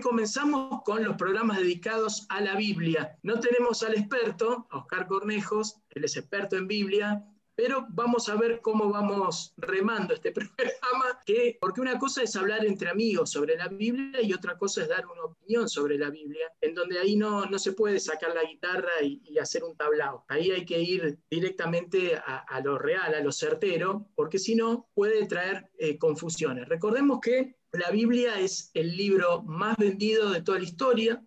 Comenzamos con los programas dedicados a la Biblia. No tenemos al experto, Oscar Cornejos, él es experto en Biblia, pero vamos a ver cómo vamos remando este programa, que, porque una cosa es hablar entre amigos sobre la Biblia y otra cosa es dar una opinión sobre la Biblia, en donde ahí no, no se puede sacar la guitarra y, hacer un tablao. Ahí hay que ir directamente a, a, lo real, a lo certero, porque si no puede traer eh, confusiones. Recordemos que la Biblia es el libro más vendido de toda la historia,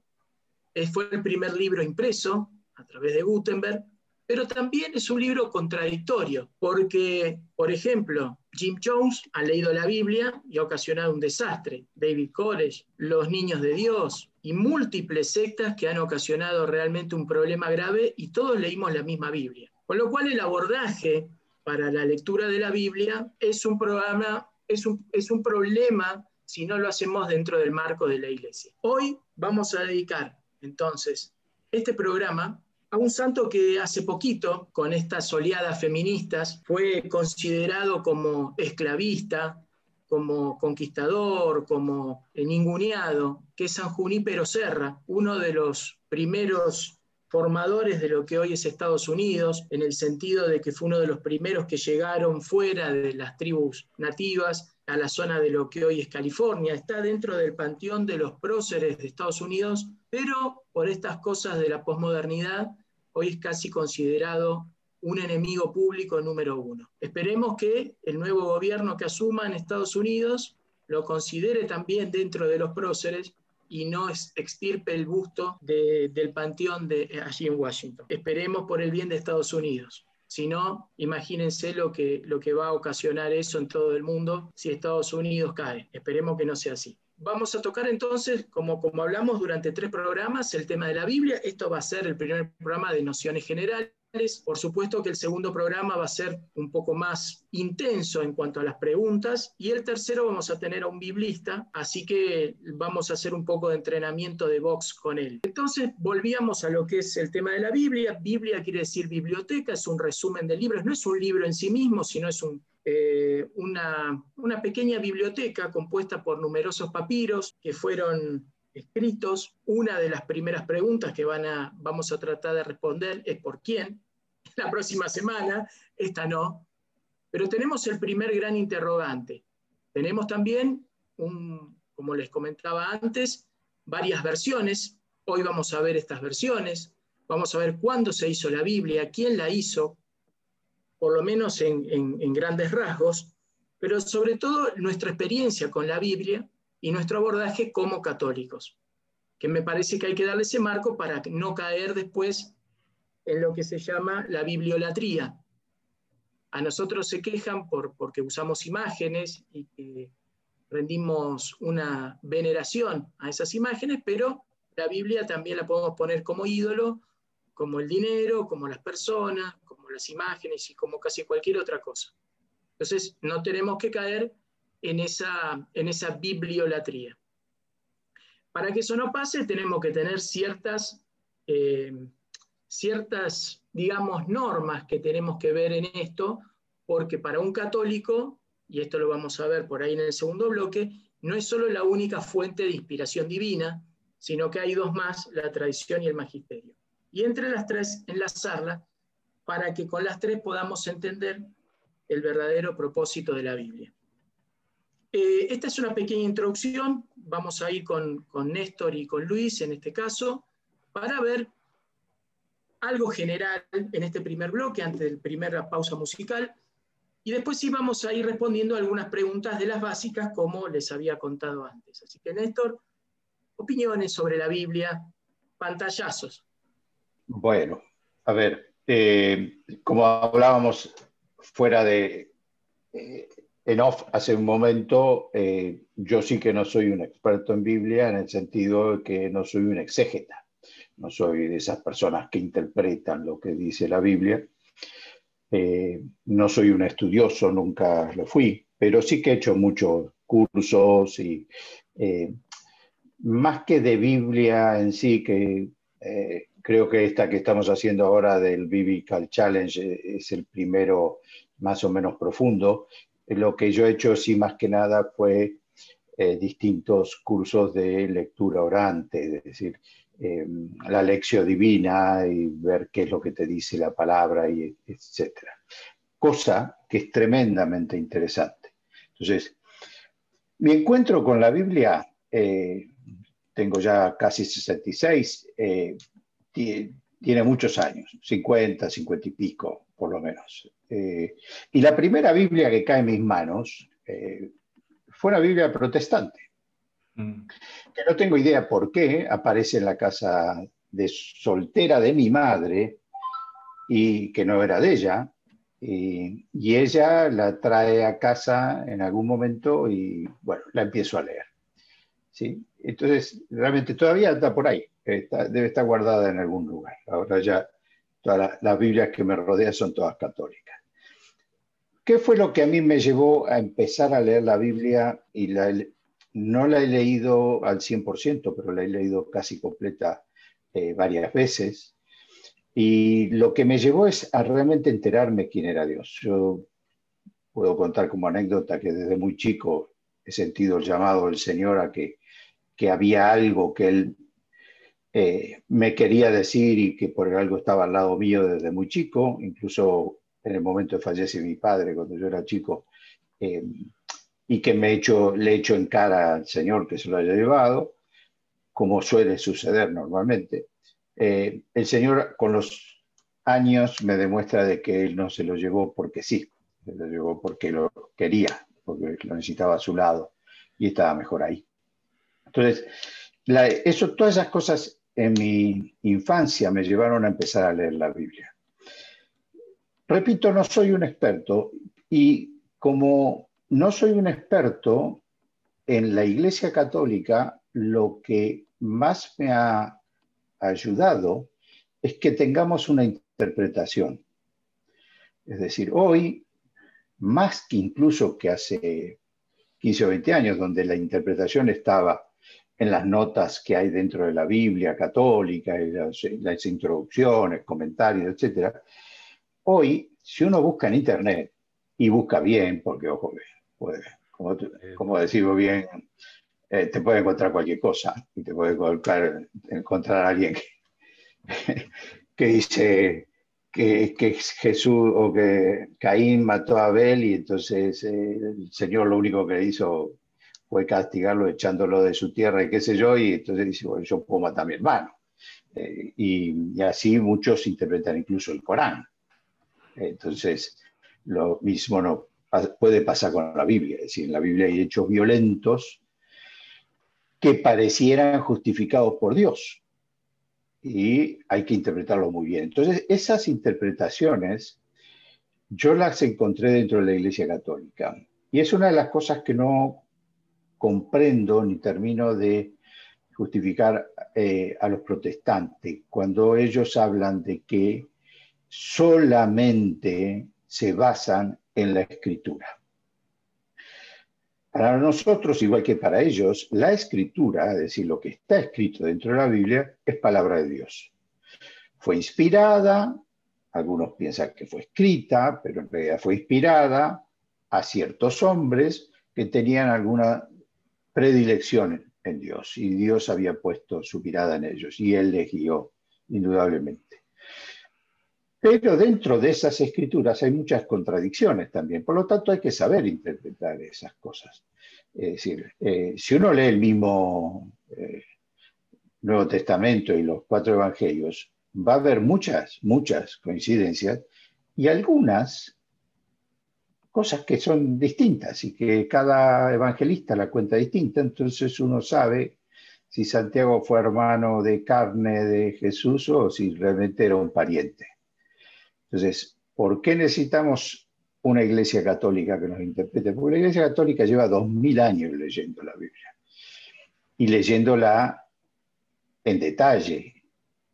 fue el primer libro impreso a través de Gutenberg, pero también es un libro contradictorio, porque, por ejemplo, Jim Jones ha leído la Biblia y ha ocasionado un desastre, David Koresh, los niños de Dios y múltiples sectas que han ocasionado realmente un problema grave y todos leímos la misma Biblia. Con lo cual el abordaje para la lectura de la Biblia es un programa, es un problema si no lo hacemos dentro del marco de la iglesia. Hoy vamos a dedicar entonces este programa a un santo que hace poquito, con estas oleadas feministas, fue considerado como esclavista, como conquistador, como ninguneado, que es San Junípero Serra, uno de los primeros formadores de lo que hoy es Estados Unidos, en el sentido de que fue uno de los primeros que llegaron fuera de las tribus nativas a la zona de lo que hoy es California, está dentro del panteón de los próceres de Estados Unidos, pero por estas cosas de la posmodernidad, hoy es casi considerado un enemigo público número uno. Esperemos que el nuevo gobierno que asuma en Estados Unidos lo considere también dentro de los próceres y no extirpe el busto de, del panteón de allí en Washington. Esperemos por el bien de Estados Unidos. Si no, imagínense lo que, lo que va a ocasionar eso en todo el mundo si Estados Unidos cae. Esperemos que no sea así. Vamos a tocar entonces, como, como hablamos durante tres programas, el tema de la Biblia. Esto va a ser el primer programa de nociones generales. Por supuesto que el segundo programa va a ser un poco más intenso en cuanto a las preguntas y el tercero vamos a tener a un biblista, así que vamos a hacer un poco de entrenamiento de box con él. Entonces volvíamos a lo que es el tema de la Biblia. Biblia quiere decir biblioteca, es un resumen de libros, no es un libro en sí mismo, sino es eh, una, una pequeña biblioteca compuesta por numerosos papiros que fueron escritos. Una de las primeras preguntas que van a, vamos a tratar de responder es por quién. La próxima semana, esta no. Pero tenemos el primer gran interrogante. Tenemos también, un, como les comentaba antes, varias versiones. Hoy vamos a ver estas versiones. Vamos a ver cuándo se hizo la Biblia, quién la hizo, por lo menos en, en, en grandes rasgos, pero sobre todo nuestra experiencia con la Biblia y nuestro abordaje como católicos, que me parece que hay que darle ese marco para no caer después en lo que se llama la bibliolatría. A nosotros se quejan por, porque usamos imágenes y que rendimos una veneración a esas imágenes, pero la Biblia también la podemos poner como ídolo, como el dinero, como las personas, como las imágenes y como casi cualquier otra cosa. Entonces, no tenemos que caer en esa, bibliolatría. Para que eso no pase, tenemos que tener ciertas, eh, ciertas, digamos, normas que tenemos que ver en esto, porque para un católico, y esto lo vamos a ver por ahí en el segundo bloque, no es solo la única fuente de inspiración divina, sino que hay dos más, la tradición y el magisterio. Y entre las tres, enlazarla para que con las tres podamos entender el verdadero propósito de la Biblia. Eh, esta es una pequeña introducción, vamos a ir con, con, Néstor y con Luis en este caso, para ver algo general en este primer bloque, antes de la primera pausa musical, y después sí vamos a ir respondiendo algunas preguntas de las básicas, como les había contado antes. Así que Néstor, opiniones sobre la Biblia, pantallazos. Bueno, a ver, eh, como hablábamos fuera de... Eh, en off hace un momento, eh, yo sí que no soy un experto en Biblia en el sentido de que no soy un exégeta. no soy de esas personas que interpretan lo que dice la Biblia. Eh, no soy un estudioso, nunca lo fui, pero sí que he hecho muchos cursos y eh, más que de Biblia en sí, que creo que esta que estamos haciendo ahora del Biblical Challenge es el primero más o menos profundo. Lo que yo he hecho sí más que nada fue distintos cursos de lectura orante, es decir, eh, la lección divina y ver qué es lo que te dice la palabra, y etc. Cosa que es tremendamente interesante. Entonces, mi encuentro con la Biblia, eh, tengo ya casi 66, eh, tiene muchos años, 50, 50 y pico, por lo menos. y la primera Biblia que cae en mis manos fue una Biblia protestante. Mm. Que no tengo idea por qué aparece en la casa de soltera de mi madre y que no era de ella. Y, ella la trae a casa en algún momento y bueno, la empiezo a leer. ¿sí? Entonces, realmente todavía está por ahí, debe estar guardada en algún lugar. Ahora ya todas las Biblias que me rodean son todas católicas. ¿Qué fue lo que a mí me llevó a empezar a leer la Biblia y la, no la he leído al 100%, pero la he leído casi completa eh, varias veces. Y lo que me llevó es a realmente enterarme quién era Dios. Yo puedo contar como anécdota que desde muy chico he sentido el llamado del Señor a que, que había algo que Él eh, me quería decir y que por algo estaba al lado mío desde muy chico. Incluso en el momento de fallece mi padre, cuando yo era chico, eh, y que me hecho, le echo en cara al Señor que se lo haya llevado, como suele suceder normalmente. Eh, el Señor con los años me demuestra de que Él no se lo llevó porque sí, se lo llevó porque lo quería, porque lo necesitaba a su lado y estaba mejor ahí. Entonces, eso, todas esas cosas en mi infancia me llevaron a empezar a leer la Biblia. Repito, no soy un experto y como no soy un experto en la Iglesia Católica, lo que más me ha ayudado es que tengamos una interpretación. Es decir, hoy, más que incluso que hace 15 o 20 años, donde la interpretación estaba en las notas que hay dentro de la Biblia católica, las, introducciones, comentarios, etc. Hoy, si uno busca en Internet, y busca bien, porque ojo, pues, como, como decimos bien, eh, te puede encontrar cualquier cosa y te puede encontrar, encontrar a alguien que, dice que, que, Jesús o que Caín mató a Abel y entonces eh, el Señor lo único que hizo fue castigarlo echándolo de su tierra y qué sé yo, y entonces dice, bueno, yo puedo matar a mi hermano. Eh, y, y, así muchos interpretan incluso el Corán. Entonces, lo mismo no puede pasar con la Biblia. Es decir, en la Biblia hay hechos violentos que parecieran justificados por Dios. Y hay que interpretarlo muy bien. Entonces, esas interpretaciones yo las encontré dentro de la Iglesia Católica. Y es una de las cosas que no comprendo ni termino de justificar eh, a los protestantes cuando ellos hablan de que solamente se basan en la escritura. Para nosotros, igual que para ellos, la escritura, es decir, lo que está escrito dentro de la Biblia, es palabra de Dios. Fue inspirada, algunos piensan que fue escrita, pero en realidad fue inspirada a ciertos hombres que tenían alguna predilección en Dios y Dios había puesto su mirada en ellos y Él les guió, indudablemente. Pero dentro de esas escrituras hay muchas contradicciones también, por lo tanto hay que saber interpretar esas cosas. Es decir, eh, si uno lee el mismo eh, Nuevo Testamento y los cuatro evangelios, va a haber muchas, muchas coincidencias y algunas cosas que son distintas y que cada evangelista la cuenta distinta, entonces uno sabe si Santiago fue hermano de carne de Jesús o si realmente era un pariente. Entonces, ¿por qué necesitamos una iglesia católica que nos interprete? Porque la iglesia católica lleva dos mil años leyendo la Biblia y leyéndola en detalle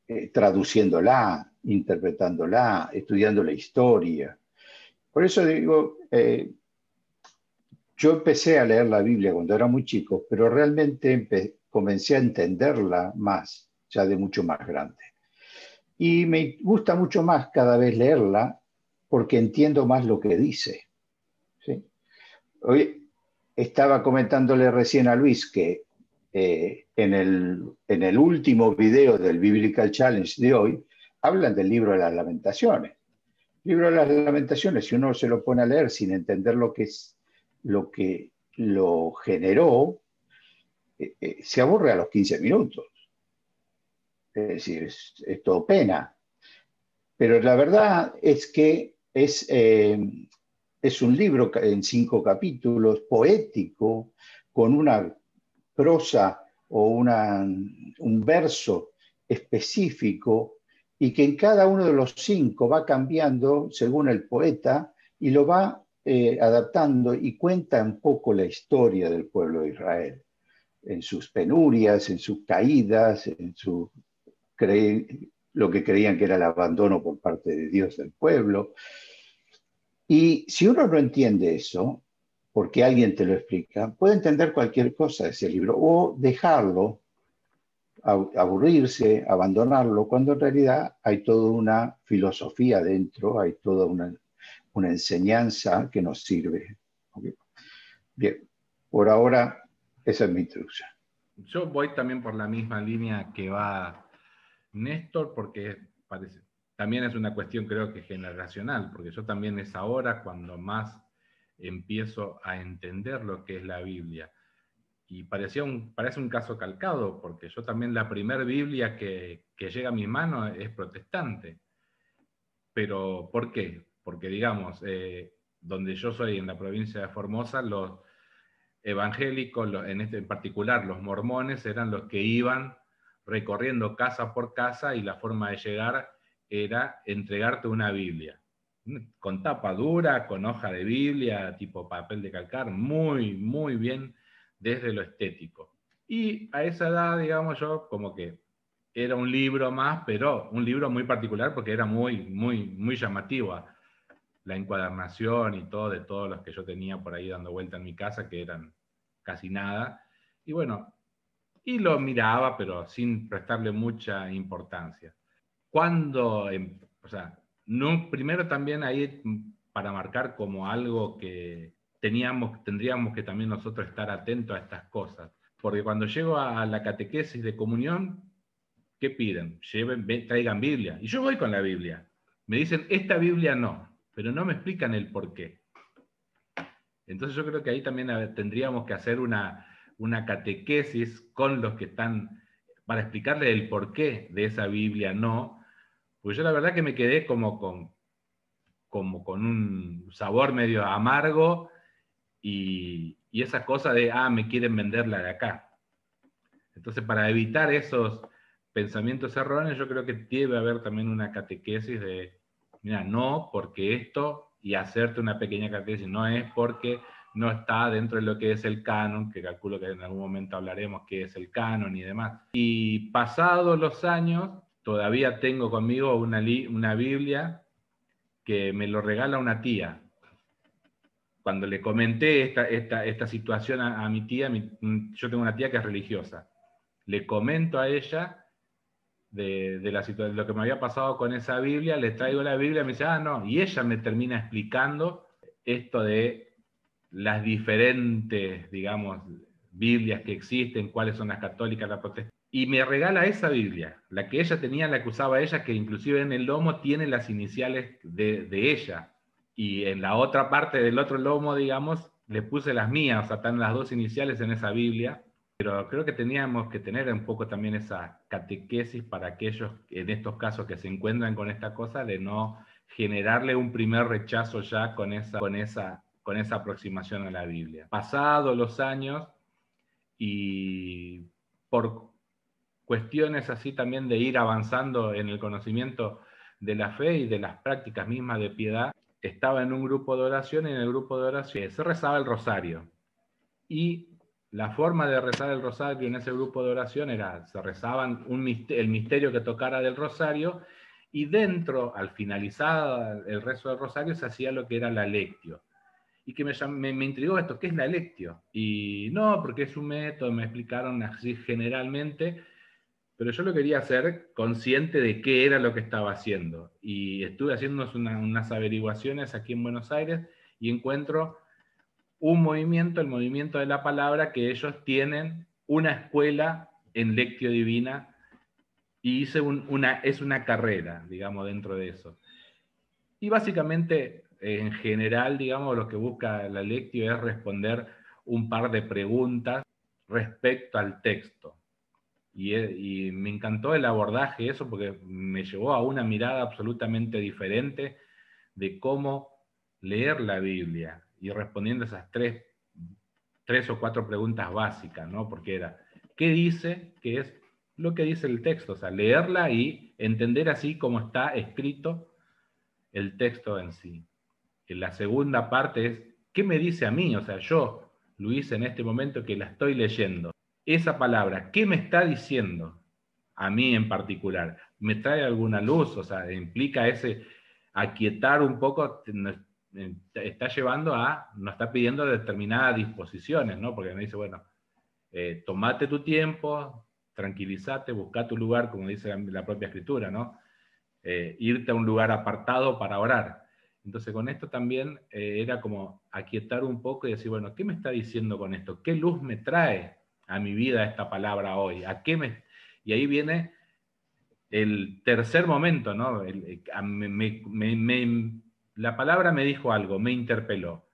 eh, traduciéndola, interpretándola, estudiando la historia. Por eso digo, eh, yo empecé a leer la Biblia cuando era muy chico, pero realmente comencé a entenderla más, ya de mucho más grande. Y me gusta mucho más cada vez leerla porque entiendo más lo que dice. Hoy estaba comentándole recién a Luis que eh, en, el, en el último video del Biblical Challenge de hoy hablan del libro de las lamentaciones. Libro de las lamentaciones, si uno se lo pone a leer sin entender lo que es lo que lo generó, eh, eh, se aburre a los 15 minutos. Es decir, es, todo pena. Pero la verdad es que es, es un libro en cinco capítulos, poético, con una prosa o un verso específico y que en cada uno de los cinco va cambiando según el poeta y lo va eh, adaptando y cuenta un poco la historia del pueblo de Israel, en sus penurias, en sus caídas, en su lo que creían que era el abandono por parte de Dios del pueblo. Y si uno no entiende eso, porque alguien te lo explica, puede entender cualquier cosa de ese libro o dejarlo, aburrirse, abandonarlo, cuando en realidad hay toda una filosofía dentro, hay toda una, enseñanza que nos sirve. Bien, por ahora esa es mi introducción. Yo voy también por la misma línea que va Néstor, porque parece, también es una cuestión creo que generacional, porque yo también es ahora cuando más empiezo a entender lo que es la Biblia. Y parecía un, parece un caso calcado, porque yo también la primera Biblia que, llega a mi mano es protestante. Pero, ¿por qué? Porque, digamos, eh, donde yo soy, en la provincia de Formosa, los evangélicos, en, este, en particular los mormones, eran los que iban recorriendo casa por casa y la forma de llegar era entregarte una Biblia con tapa dura, con hoja de Biblia, tipo papel de calcar, muy, muy bien desde lo estético. Y a esa edad, digamos yo, como que era un libro más, pero un libro muy particular porque era muy, muy, muy llamativo. La encuadernación y todo de todos los que yo tenía por ahí dando vuelta en mi casa, que eran casi nada. Y bueno, y lo miraba, pero sin prestarle mucha importancia. Cuando, em, o sea, no, primero también ahí para marcar como algo que teníamos, tendríamos que también nosotros estar atentos a estas cosas. Porque cuando llego a la catequesis de comunión, ¿qué piden? Traigan Biblia. Y yo voy con la Biblia. Me dicen, esta Biblia no, pero no me explican el por qué. Entonces yo creo que ahí también tendríamos que hacer una, una catequesis con los que están, para explicarle el porqué de esa Biblia no, pues yo la verdad que me quedé como con, como con un sabor medio amargo y, y esa cosa de, ah, me quieren venderla de acá. Entonces, para evitar esos pensamientos erróneos, yo creo que debe haber también una catequesis de, mira, no porque esto, y hacerte una pequeña catequesis, no es porque no está dentro de lo que es el canon, que calculo que en algún momento hablaremos qué es el canon y demás. Y pasados los años, todavía tengo conmigo una, una Biblia que me lo regala una tía. Cuando le comenté esta, esta, esta situación a, mi tía, yo tengo una tía que es religiosa, le comento a ella de, de, la de lo que me había pasado con esa Biblia, le traigo la Biblia y me dice, ah, no, y ella me termina explicando esto de las diferentes, digamos, Biblias que existen, cuáles son las católicas, las protestantes y me regala esa Biblia, la que ella tenía, la que usaba ella, que inclusive en el lomo tiene las iniciales de, ella. Y en la otra parte del otro lomo, digamos, le puse las mías, o sea, están las dos iniciales en esa Biblia. Pero creo que teníamos que tener un poco también esa catequesis para aquellos, en estos casos, que se encuentran con esta cosa, de no generarle un primer rechazo ya con esa, con esa, con esa aproximación a la Biblia. Pasados los años y por cuestiones así también de ir avanzando en el conocimiento de la fe y de las prácticas mismas de piedad, estaba en un grupo de oración y en el grupo de oración se rezaba el rosario. Y la forma de rezar el rosario en ese grupo de oración era, se rezaban el misterio que tocara del rosario y dentro, al finalizar el rezo del rosario, se hacía lo que era la lectio. Y que me, me, intrigó esto, ¿qué es la lectio? Y no, porque es un método, me explicaron así generalmente, pero yo lo quería hacer consciente de qué era lo que estaba haciendo. Y estuve haciendo unas averiguaciones aquí en Buenos Aires y encuentro un movimiento, el movimiento de la palabra, que ellos tienen una escuela en lectio divina y hice es una carrera, digamos, dentro de eso. Y básicamente, en general, digamos, lo que busca la lectio es responder un par de preguntas respecto al texto. Y, y, me encantó el abordaje, eso, porque me llevó a una mirada absolutamente diferente de cómo leer la Biblia y respondiendo esas tres, tres o cuatro preguntas básicas, ¿no? Porque era, ¿qué dice? Que es lo que dice el texto, o sea, leerla y entender así como está escrito el texto en sí. Y la segunda parte es, ¿qué me dice a mí? O sea, yo, Luis, en este momento que la estoy leyendo, esa palabra, ¿qué me está diciendo a mí en particular? ¿Me trae alguna luz? O sea, implica ese aquietar un poco, está llevando a, nos está pidiendo determinadas disposiciones, ¿no? Porque me dice, bueno, eh, tomate tu tiempo, tranquilízate, busca tu lugar, como dice la, propia escritura, ¿no? Eh, irte a un lugar apartado para orar. Entonces con esto también eh, era como aquietar un poco y decir, bueno, ¿qué me está diciendo con esto? ¿Qué luz me trae a mi vida esta palabra hoy? ¿A qué me... Y ahí viene el tercer momento, ¿no? la palabra me dijo algo, me interpeló.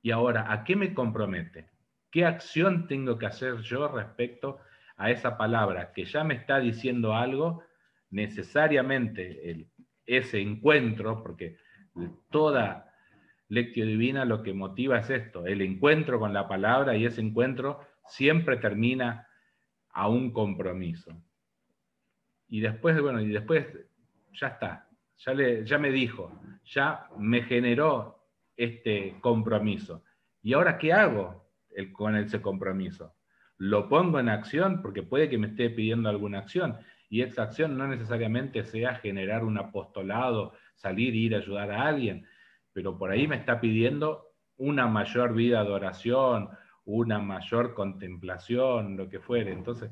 Y ahora, ¿a qué me compromete? ¿Qué acción tengo que hacer yo respecto a esa palabra que ya me está diciendo algo, necesariamente ese encuentro, porque toda lectio divina lo que motiva es esto, el encuentro con la palabra y ese encuentro siempre termina a un compromiso. Y después, bueno, y después ya está, ya, le, ya me dijo, ya me generó este compromiso. ¿Y ahora qué hago con ese compromiso? lo pongo en acción porque puede que me esté pidiendo alguna acción y esa acción no necesariamente sea generar un apostolado, salir, ir a ayudar a alguien, pero por ahí me está pidiendo una mayor vida de oración, una mayor contemplación, lo que fuere. Entonces,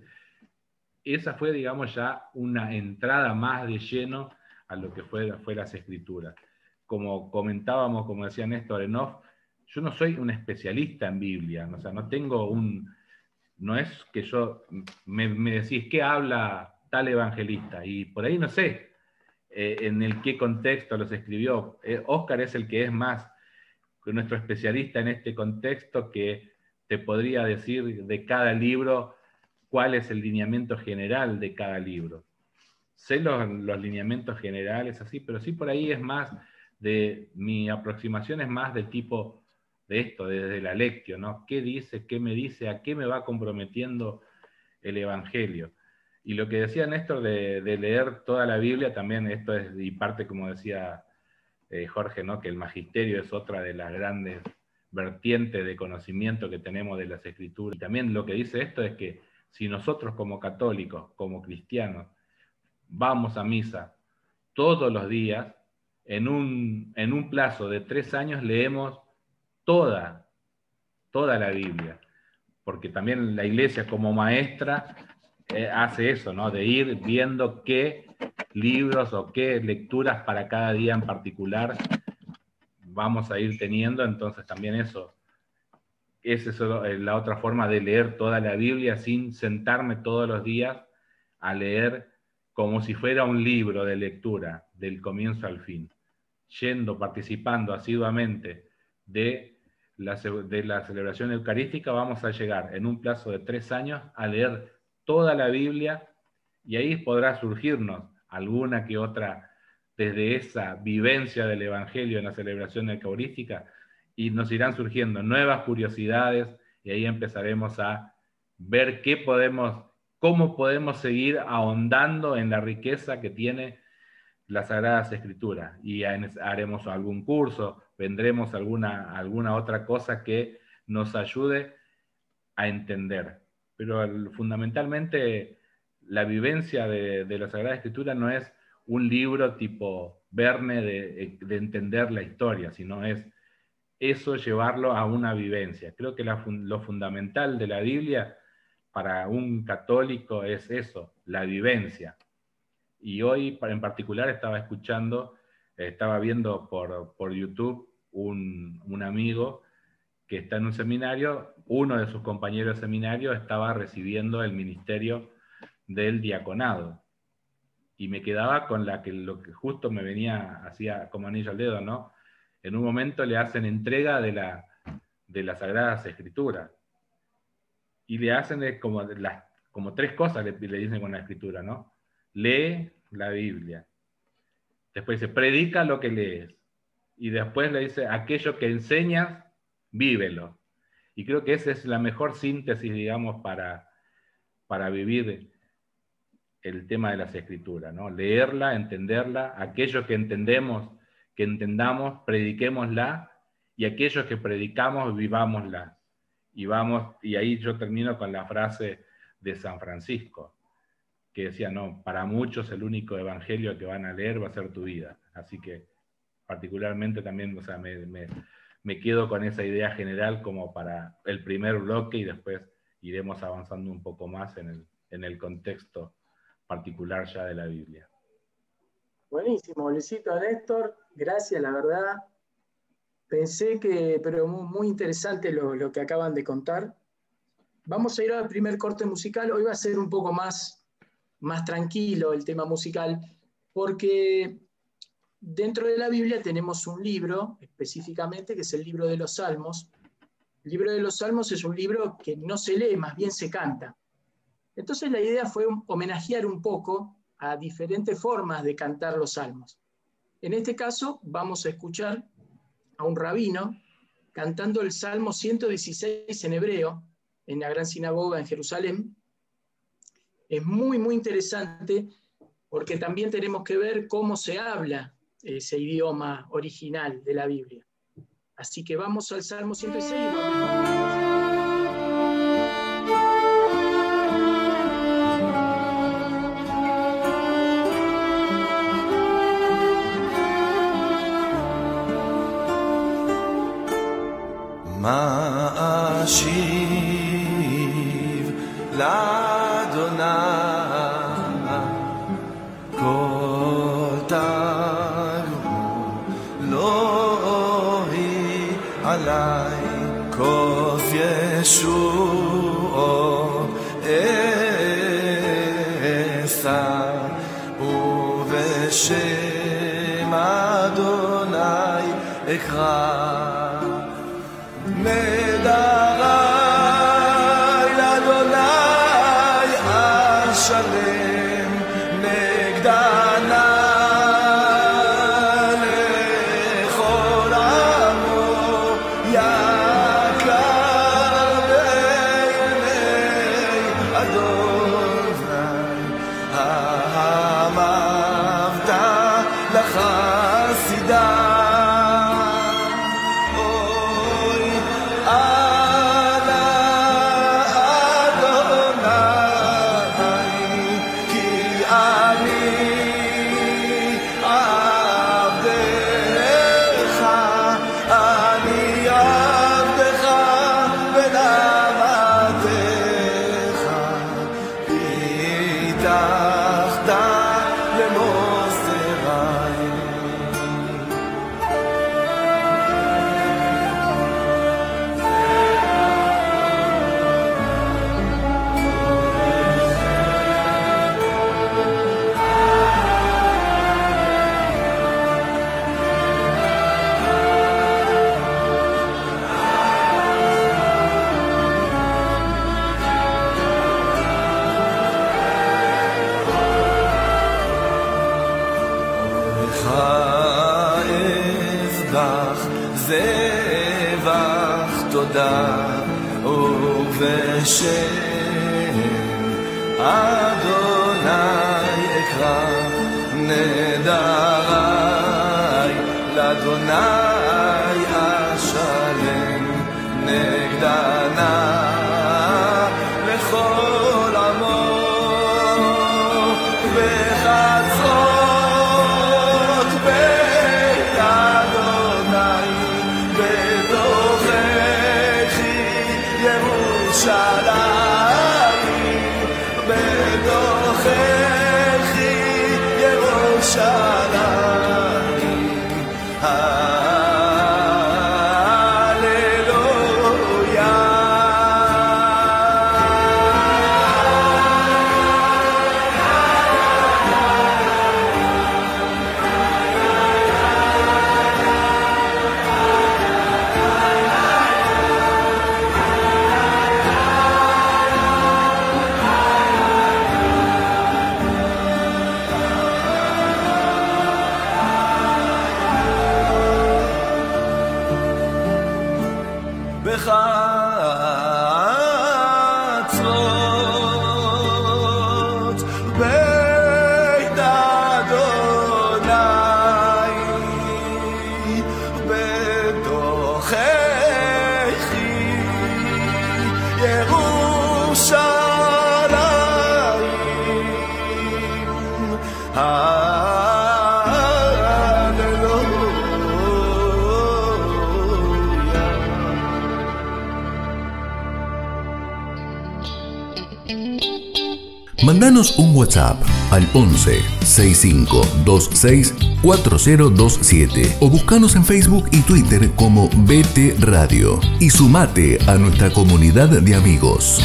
esa fue, digamos, ya una entrada más de lleno a lo que fue, las escrituras. Como comentábamos, como decía Néstor Enoff, yo no soy un especialista en Biblia, o sea, no tengo un, no es que yo me, decís qué habla tal evangelista y por ahí no sé eh, en el qué contexto los escribió. Oscar eh, es el que es más nuestro especialista en este contexto que te podría decir de cada libro cuál es el lineamiento general de cada libro. Sé los, los lineamientos generales así, pero sí por ahí es más de mi aproximación es más de tipo de esto, desde la lectio, ¿no? ¿Qué dice, qué me dice, a qué me va comprometiendo el Evangelio? Y lo que decía Néstor de, leer toda la Biblia, también esto es, y parte, como decía eh, Jorge, ¿no? que el magisterio es otra de las grandes vertientes de conocimiento que tenemos de las escrituras. Y también lo que dice esto es que si nosotros como católicos, como cristianos, vamos a misa todos los días, en un, en un plazo de tres años leemos toda, toda la Biblia, porque también la iglesia como maestra eh, hace eso, ¿no? De ir viendo qué libros o qué lecturas para cada día en particular vamos a ir teniendo, entonces también eso, esa es eh, la otra forma de leer toda la Biblia sin sentarme todos los días a leer como si fuera un libro de lectura del comienzo al fin, yendo, participando asiduamente de la, de la celebración eucarística, vamos a llegar en un plazo de tres años a leer toda la Biblia y ahí podrá surgirnos alguna que otra desde esa vivencia del Evangelio en la celebración eucarística y nos irán surgiendo nuevas curiosidades y ahí empezaremos a ver qué podemos, cómo podemos seguir ahondando en la riqueza que tiene las Sagradas Escrituras y haremos algún curso, vendremos alguna, alguna otra cosa que nos ayude a entender. Pero fundamentalmente la vivencia de, la Sagrada Escritura no es un libro tipo Verne de, entender la historia, sino es eso llevarlo a una vivencia. Creo que lo fundamental de la Biblia para un católico es eso, la vivencia. Y hoy en particular estaba escuchando, estaba viendo por, YouTube un, un, amigo que está en un seminario, uno de sus compañeros de seminario estaba recibiendo el ministerio del diaconado. Y me quedaba con la que lo que justo me venía, hacía como anillo al dedo, ¿no? En un momento le hacen entrega de, la, de las Sagradas Escrituras. Y le hacen como, las, como tres cosas, le, le dicen con la escritura, ¿no? Lee la Biblia. Después dice, predica lo que lees. Y después le dice, aquello que enseñas, vívelo. Y creo que esa es la mejor síntesis, digamos, para, para vivir el tema de las escrituras, ¿no? Leerla, entenderla, aquellos que entendemos, que entendamos, prediquémosla, y aquellos que predicamos, vivámosla. Y vamos, y ahí yo termino con la frase de San Francisco, que decía, no, para muchos el único evangelio que van a leer va a ser tu vida. Así que particularmente también, o sea, me, me quedo con esa idea general como para el primer bloque y después iremos avanzando un poco más en el, en el contexto particular ya de la Biblia. Buenísimo, Luisito Néstor, gracias, la verdad. Pensé que, pero muy, interesante lo, que acaban de contar. Vamos a ir al primer corte musical. Hoy va a ser un poco más, más tranquilo el tema musical, porque dentro de la Biblia tenemos un libro específicamente, que es el libro de los Salmos. El libro de los Salmos es un libro que no se lee, más bien se canta. Entonces la idea fue homenajear un poco a diferentes formas de cantar los salmos. En este caso vamos a escuchar a un rabino cantando el Salmo 116 en hebreo en la gran sinagoga en Jerusalén. Es muy, muy interesante porque también tenemos que ver cómo se habla ese idioma original de la Biblia. Así que vamos al Salmo 116 מאשים WhatsApp al 11 65 26 4027 o buscanos en Facebook y Twitter como BT Radio y sumate a nuestra comunidad de amigos.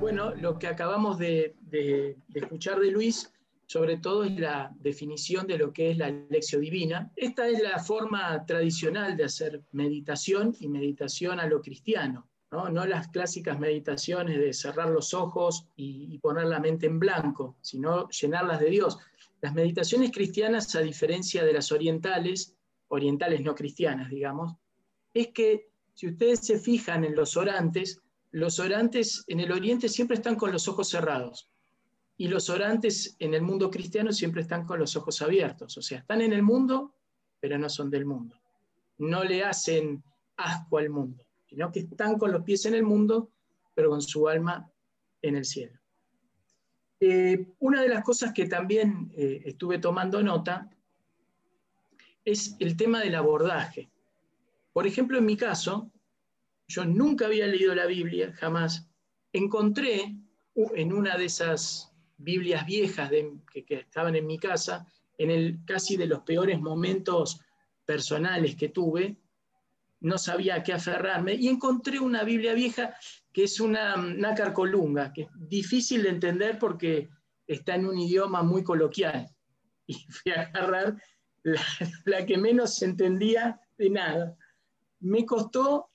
Bueno, lo que acabamos de escuchar de Luis, sobre todo es la definición de lo que es la lección divina. Esta es la forma tradicional de hacer meditación y meditación a lo cristiano. ¿No? Las clásicas meditaciones de cerrar los ojos y poner la mente en blanco, sino llenarlas de Dios. Las meditaciones cristianas, a diferencia de las orientales, orientales no cristianas, digamos, es que si ustedes se fijan en los orantes, los orantes en el oriente siempre están con los ojos cerrados y los orantes en el mundo cristiano siempre están con los ojos abiertos, o sea, están en el mundo, pero no son del mundo. No le hacen asco al mundo, sino que están con los pies en el mundo, pero con su alma en el cielo. Eh, una de las cosas que también eh, estuve tomando nota es el tema del abordaje. Por ejemplo, en mi caso, yo nunca había leído la Biblia, jamás. Encontré en una de esas Biblias viejas que, que estaban en mi casa, en el casi de los peores momentos personales que tuve, no sabía a qué aferrarme, y encontré una Biblia vieja que es una nácar colunga, que es difícil de entender porque está en un idioma muy coloquial. Y fui a agarrar la, la que menos entendía de nada. Me costó,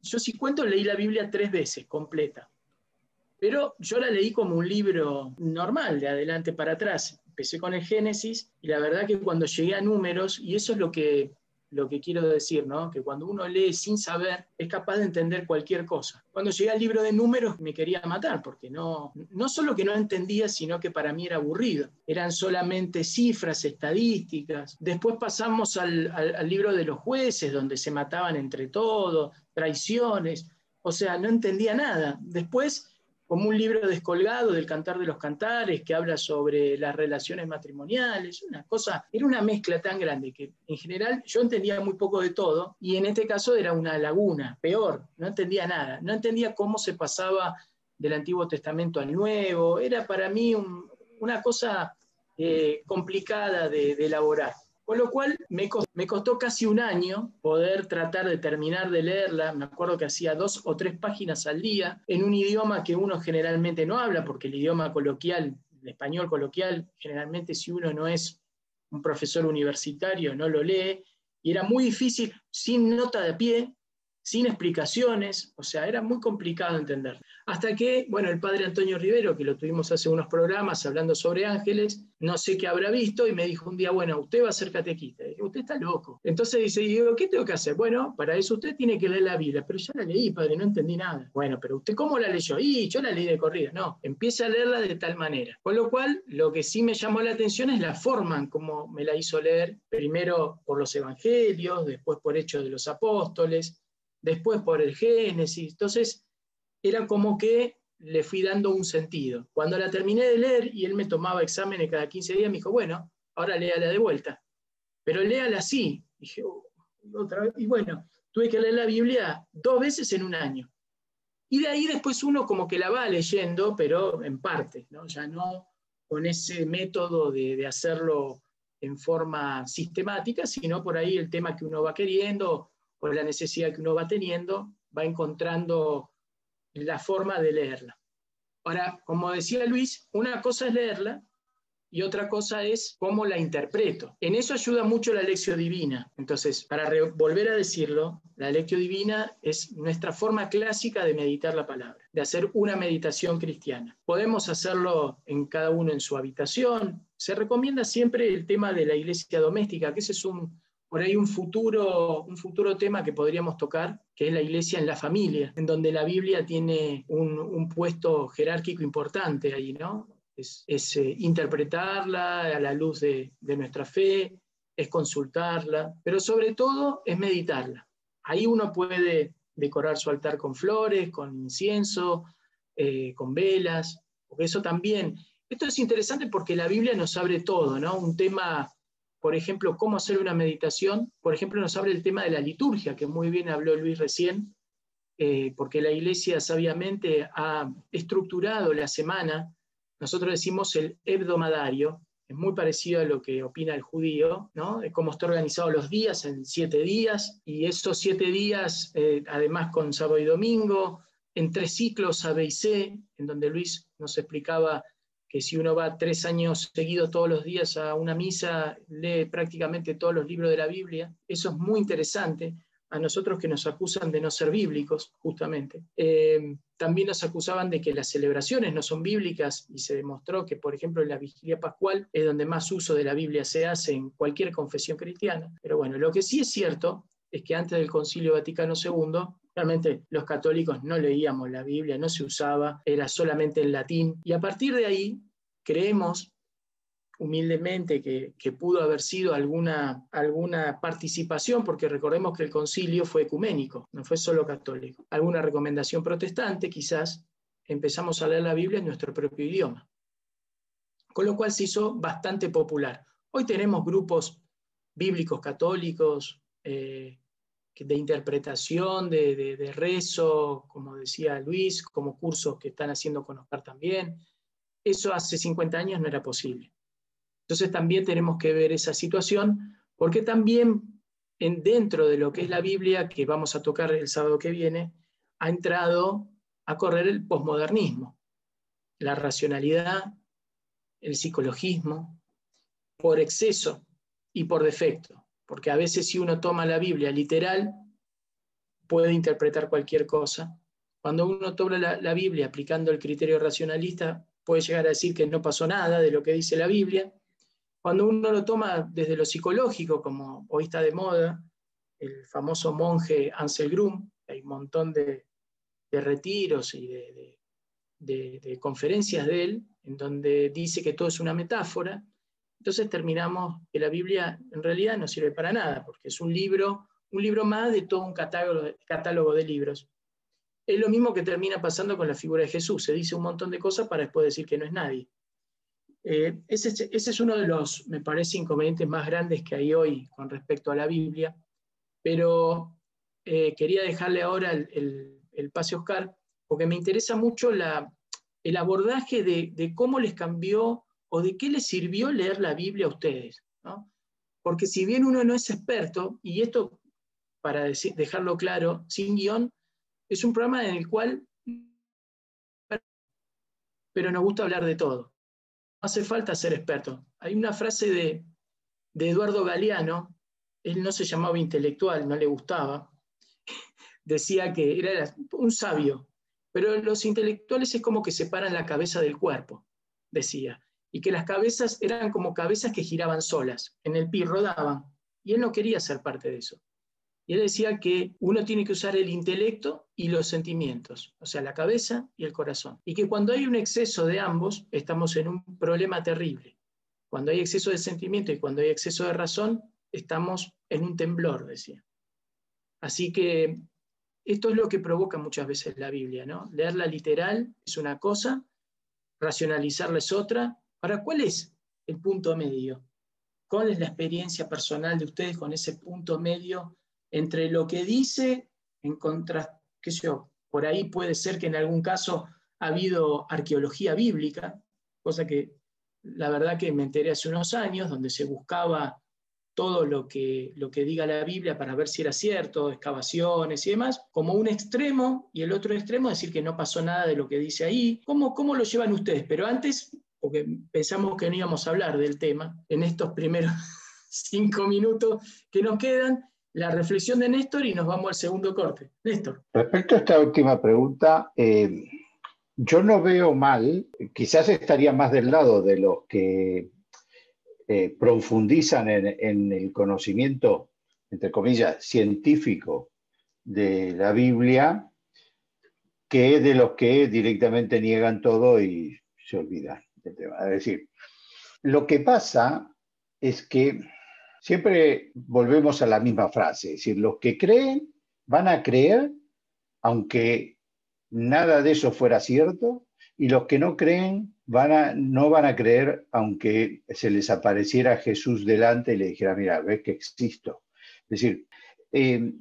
yo sí cuento, leí la Biblia tres veces completa. Pero yo la leí como un libro normal, de adelante para atrás. Empecé con el Génesis y la verdad que cuando llegué a números, y eso es lo que, lo que quiero decir, ¿no? que cuando uno lee sin saber es capaz de entender cualquier cosa. Cuando llegué al libro de números me quería matar, porque no, no solo que no entendía, sino que para mí era aburrido. Eran solamente cifras, estadísticas. Después pasamos al, al- al libro de los jueces, donde se mataban entre todos, traiciones. O sea, no entendía nada. Después como un libro descolgado del Cantar de los Cantares que habla sobre las relaciones matrimoniales, una cosa, era una mezcla tan grande que en general yo entendía muy poco de todo y en este caso era una laguna, peor, no entendía nada, no entendía cómo se pasaba del Antiguo Testamento al Nuevo, era para mí un- una cosa eh, complicada de elaborar. Con lo cual me costó, casi un año poder tratar de terminar de leerla. Me acuerdo que hacía dos o tres páginas al día en un idioma que uno generalmente no habla, porque el idioma coloquial, el español coloquial, generalmente si uno no es un profesor universitario no lo lee. Y era muy difícil, sin nota de pie, sin explicaciones, o sea, era muy complicado entender. Hasta que, bueno, el padre Antonio Rivero, que lo tuvimos hace unos programas hablando sobre ángeles, no sé qué habrá visto, y me dijo un día, bueno, usted va a ser catequista. Y dije, usted está loco. Entonces dice, ¿qué tengo que hacer? Bueno, para eso usted tiene que leer la Biblia, pero ya la leí, padre, no entendí nada. Bueno, pero usted cómo la leyó? Y yo la leí de corrida. No, empieza a leerla de tal manera. Con lo cual, lo que sí me llamó la atención es la forma en cómo me la hizo leer, primero por los evangelios, después por Hechos de los Apóstoles, después por el Génesis. Entonces, era como que le fui dando un sentido. Cuando la terminé de leer y él me tomaba exámenes cada 15 días, me dijo, bueno, ahora léala de vuelta. Pero léala así. Dije, "Oh, otra vez. Y bueno, tuve que leer la Biblia dos veces en un año. Y de ahí después uno como que la va leyendo, pero en parte, ¿no? ya no con ese método de, de hacerlo en forma sistemática, sino por ahí el tema que uno va queriendo o la necesidad que uno va teniendo, va encontrando la forma de leerla. Ahora, como decía Luis, una cosa es leerla y otra cosa es cómo la interpreto. En eso ayuda mucho la lección divina. Entonces, para volver a decirlo, la lección divina es nuestra forma clásica de meditar la palabra, de hacer una meditación cristiana. Podemos hacerlo en cada uno en su habitación. Se recomienda siempre el tema de la iglesia doméstica, que ese es un, por ahí un futuro, un futuro tema que podríamos tocar, que es la iglesia en la familia, en donde la Biblia tiene un, un puesto jerárquico importante ahí, ¿no? Es, es, eh, interpretarla a la luz de, de nuestra fe, es consultarla, pero sobre todo es meditarla. Ahí uno puede decorar su altar con flores, con incienso, eh, con velas, porque eso también Esto es interesante porque la Biblia nos abre todo, ¿no? Un tema, por ejemplo, cómo hacer una meditación, por ejemplo, nos abre el tema de la liturgia, que muy bien habló Luis recién, eh, porque la iglesia sabiamente ha estructurado la semana, nosotros decimos el hebdomadario, es muy parecido a lo que opina el judío, ¿no? Cómo está organizado los días en siete días, y esos siete días, eh, además con sábado y domingo, en tres ciclos A, B y C, en donde Luis nos explicaba que si uno va tres años seguidos todos los días a una misa, lee prácticamente todos los libros de la Biblia. Eso es muy interesante. A nosotros que nos acusan de no ser bíblicos, justamente. Eh, también nos acusaban de que las celebraciones no son bíblicas y se demostró que, por ejemplo, en la vigilia pascual es donde más uso de la Biblia se hace en cualquier confesión cristiana. Pero bueno, lo que sí es cierto es que antes del Concilio Vaticano II Realmente los católicos no leíamos la Biblia, no se usaba, era solamente en latín. Y a partir de ahí creemos humildemente que, pudo haber sido alguna, alguna participación, porque recordemos que el concilio fue ecuménico, no fue solo católico. Alguna recomendación protestante, quizás empezamos a leer la Biblia en nuestro propio idioma. Con lo cual se hizo bastante popular. Hoy tenemos grupos bíblicos católicos, eh, de interpretación, de, rezo, como decía Luis, como cursos que están haciendo con Oscar también. Eso hace 50 años no era posible. Entonces también tenemos que ver esa situación, porque también en, dentro de lo que es la Biblia, que vamos a tocar el sábado que viene, ha entrado a correr el posmodernismo, la racionalidad, el psicologismo, por exceso y por defecto porque a veces si uno toma la Biblia literal, puede interpretar cualquier cosa. Cuando uno toma la, Biblia aplicando el criterio racionalista, puede llegar a decir que no pasó nada de lo que dice la Biblia. Cuando uno lo toma desde lo psicológico, como hoy está de moda, el famoso monje Ansel Grum, hay un montón de, retiros y de, conferencias de él, en donde dice que todo es una metáfora, entonces terminamos que la Biblia en realidad no sirve para nada, porque es un libro, un libro más de todo un catálogo, de libros. Es lo mismo que termina pasando con la figura de Jesús. Se dice un montón de cosas para después decir que no es nadie. Eh, ese, es uno de los, me parece, inconvenientes más grandes que hay hoy con respecto a la Biblia. Pero eh, quería dejarle ahora el, el, pase a Oscar, porque me interesa mucho el abordaje de cómo les cambió o de qué les sirvió leer la Biblia a ustedes. Porque si bien uno no es experto, y esto para dejarlo claro, sin guion, es un programa en el cual, pero nos gusta hablar de todo. No hace falta ser experto. Hay una frase de, de Eduardo Galeano, él no se llamaba intelectual, no le gustaba, decía que era un sabio, pero los intelectuales es como que separan la cabeza del cuerpo, decía y que las cabezas eran como cabezas que giraban solas, en el pi rodaban, y él no quería ser parte de eso. Y él decía que uno tiene que usar el intelecto y los sentimientos, o sea, la cabeza y el corazón. Y que cuando hay un exceso de ambos, estamos en un problema terrible. Cuando hay exceso de sentimiento y cuando hay exceso de razón, estamos en un temblor, decía. Así que esto es lo que provoca muchas veces la Biblia, ¿no? Leerla literal es una cosa, racionalizarla es otra, Ahora, ¿cuál es el punto medio? ¿Cuál es la experiencia personal de ustedes con ese punto medio entre lo que dice en contra, qué sé yo, por ahí puede ser que en algún caso ha habido arqueología bíblica, cosa que la verdad que me enteré hace unos años, donde se buscaba todo lo que, lo que diga la Biblia para ver si era cierto, excavaciones y demás, como un extremo, y el otro extremo decir que no pasó nada de lo que dice ahí. ¿Cómo, cómo lo llevan ustedes? Pero antes porque pensamos que no íbamos a hablar del tema en estos primeros cinco minutos que nos quedan, la reflexión de Néstor y nos vamos al segundo corte. Néstor. Respecto a esta última pregunta, eh, yo no veo mal, quizás estaría más del lado de los que eh, profundizan en, el conocimiento, entre comillas, científico de la Biblia, que de los que directamente niegan todo y se olvidan. Es decir, lo que pasa es que siempre volvemos a la misma frase, es decir, los que creen van a creer, aunque nada de eso fuera cierto, y los que no creen van a, no van a creer aunque se les apareciera Jesús delante y le dijera, mira, ves que existo. Es decir, eh,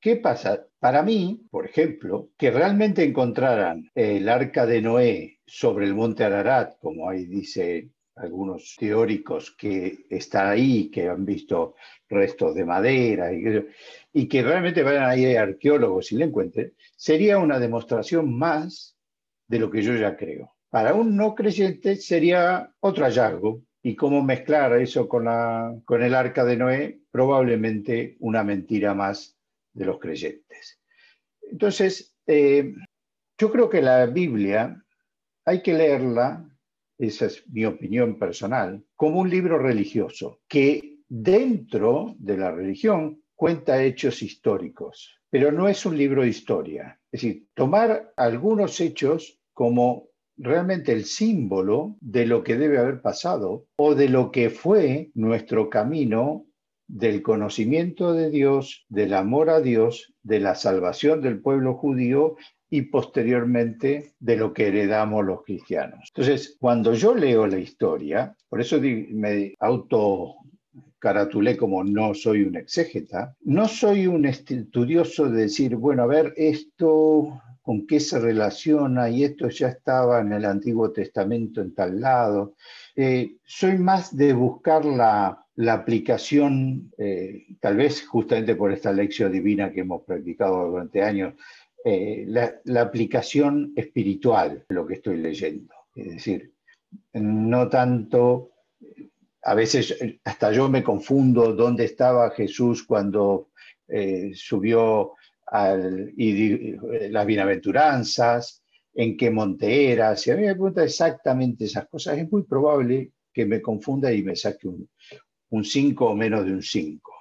¿qué pasa? Para mí, por ejemplo, que realmente encontraran el arca de Noé sobre el monte Ararat, como ahí dice algunos teóricos que está ahí, que han visto restos de madera y que, realmente vayan ahí arqueólogos y le encuentren, sería una demostración más de lo que yo ya creo. Para un no creyente sería otro hallazgo y cómo mezclar eso con, la, con el arca de Noé, probablemente una mentira más de los creyentes. Entonces, eh, yo creo que la Biblia hay que leerla esa es mi opinión personal, como un libro religioso que dentro de la religión cuenta hechos históricos, pero no es un libro de historia. Es decir, tomar algunos hechos como realmente el símbolo de lo que debe haber pasado o de lo que fue nuestro camino del conocimiento de Dios, del amor a Dios, de la salvación del pueblo judío y posteriormente de lo que heredamos los cristianos. Entonces, cuando yo leo la historia, por eso me auto caratulé como no soy un exégeta, no soy un estudioso de decir, bueno, a ver, esto con qué se relaciona y esto ya estaba en el Antiguo Testamento en tal lado. Eh, soy más de buscar la, aplicación, eh, tal vez justamente por esta lección divina que hemos practicado durante años, eh, la, aplicación espiritual de lo que estoy leyendo. Es decir, no tanto, a veces hasta yo me confundo dónde estaba Jesús cuando eh, subió al, y, las bienaventuranzas, en qué monte era. Si a mí me pregunta exactamente esas cosas, es muy probable que me confunda y me saque un 5 o menos de un 5.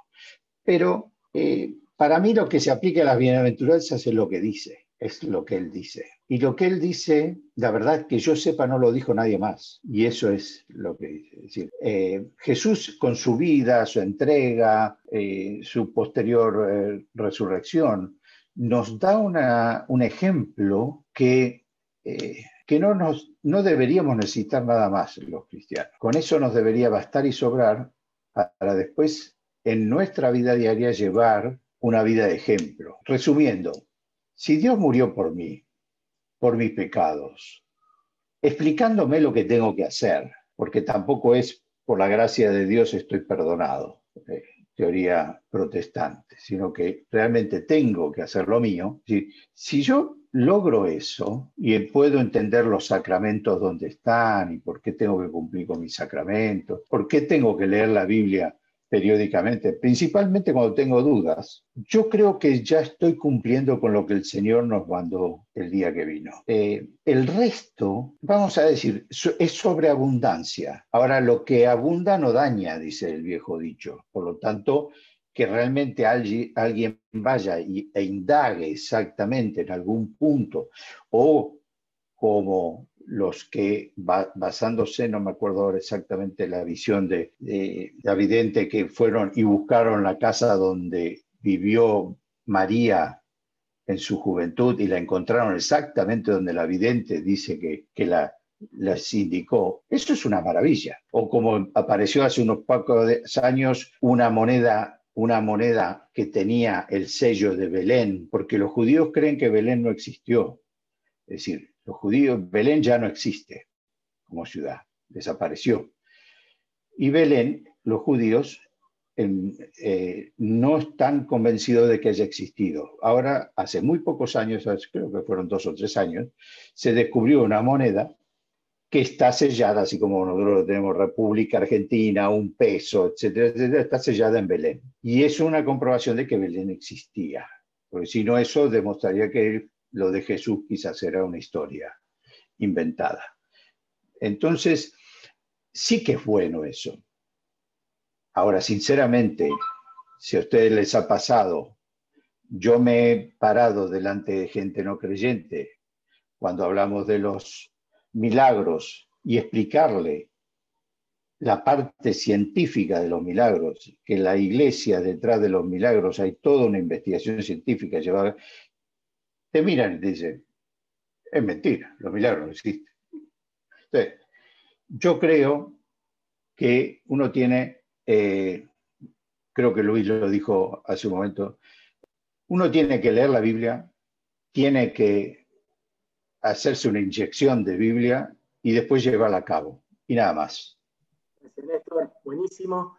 Pero eh, para mí lo que se aplica a las bienaventuranzas es lo que dice, es lo que él dice. Y lo que él dice, la verdad que yo sepa, no lo dijo nadie más. Y eso es lo que dice. Eh, Jesús con su vida, su entrega, eh, su posterior eh, resurrección, nos da un ejemplo que, que no, nos, no deberíamos necesitar nada más los cristianos. Con eso nos debería bastar y sobrar para después en nuestra vida diaria llevar una vida de ejemplo. Resumiendo, si Dios murió por mí, por mis pecados, explicándome lo que tengo que hacer, porque tampoco es por la gracia de Dios estoy perdonado, eh, teoría protestante, sino que realmente tengo que hacer lo mío. Si, si yo logro eso y puedo entender los sacramentos donde están y por qué tengo que cumplir con mis sacramentos, por qué tengo que leer la Biblia periódicamente, principalmente cuando tengo dudas, yo creo que ya estoy cumpliendo con lo que el Señor nos mandó el día que vino. Eh, el resto, vamos a decir, es sobreabundancia. Ahora, lo que abunda no daña, dice el viejo dicho. Por lo tanto, que realmente alguien, vaya e indague exactamente en algún punto o como los que, basándose, no me acuerdo ahora exactamente la visión de, de, vidente, que fueron y buscaron la casa donde vivió María en su juventud y la encontraron exactamente donde la vidente dice que, que la, las indicó. Eso es una maravilla. O como apareció hace unos pocos años una moneda, una moneda que tenía el sello de Belén, porque los judíos creen que Belén no existió. Es decir, los judíos, Belén ya no existe como ciudad, desapareció. Y Belén, los judíos eh, no están convencidos de que haya existido. Ahora, hace muy pocos años, creo que fueron dos o tres años, se descubrió una moneda que está sellada, así como nosotros tenemos República Argentina, un peso, etcétera, etcétera, está sellada en Belén. Y es una comprobación de que Belén existía. Porque si no, eso demostraría que lo de Jesús quizás era una historia inventada. Entonces, sí que es bueno eso. Ahora, sinceramente, si a ustedes les ha pasado, yo me he parado delante de gente no creyente cuando hablamos de los milagros y explicarle la parte científica de los milagros, que la iglesia detrás de los milagros hay toda una investigación científica llevada, te miran y te dicen, Es mentira, los milagros no existen. Entonces, yo creo que uno tiene, eh, creo que Luis lo dijo hace un momento, uno tiene que leer la Biblia, tiene que hacerse una inyección de Biblia y después llevarla a cabo. Y nada más. Gracias, Néstor. Buenísimo.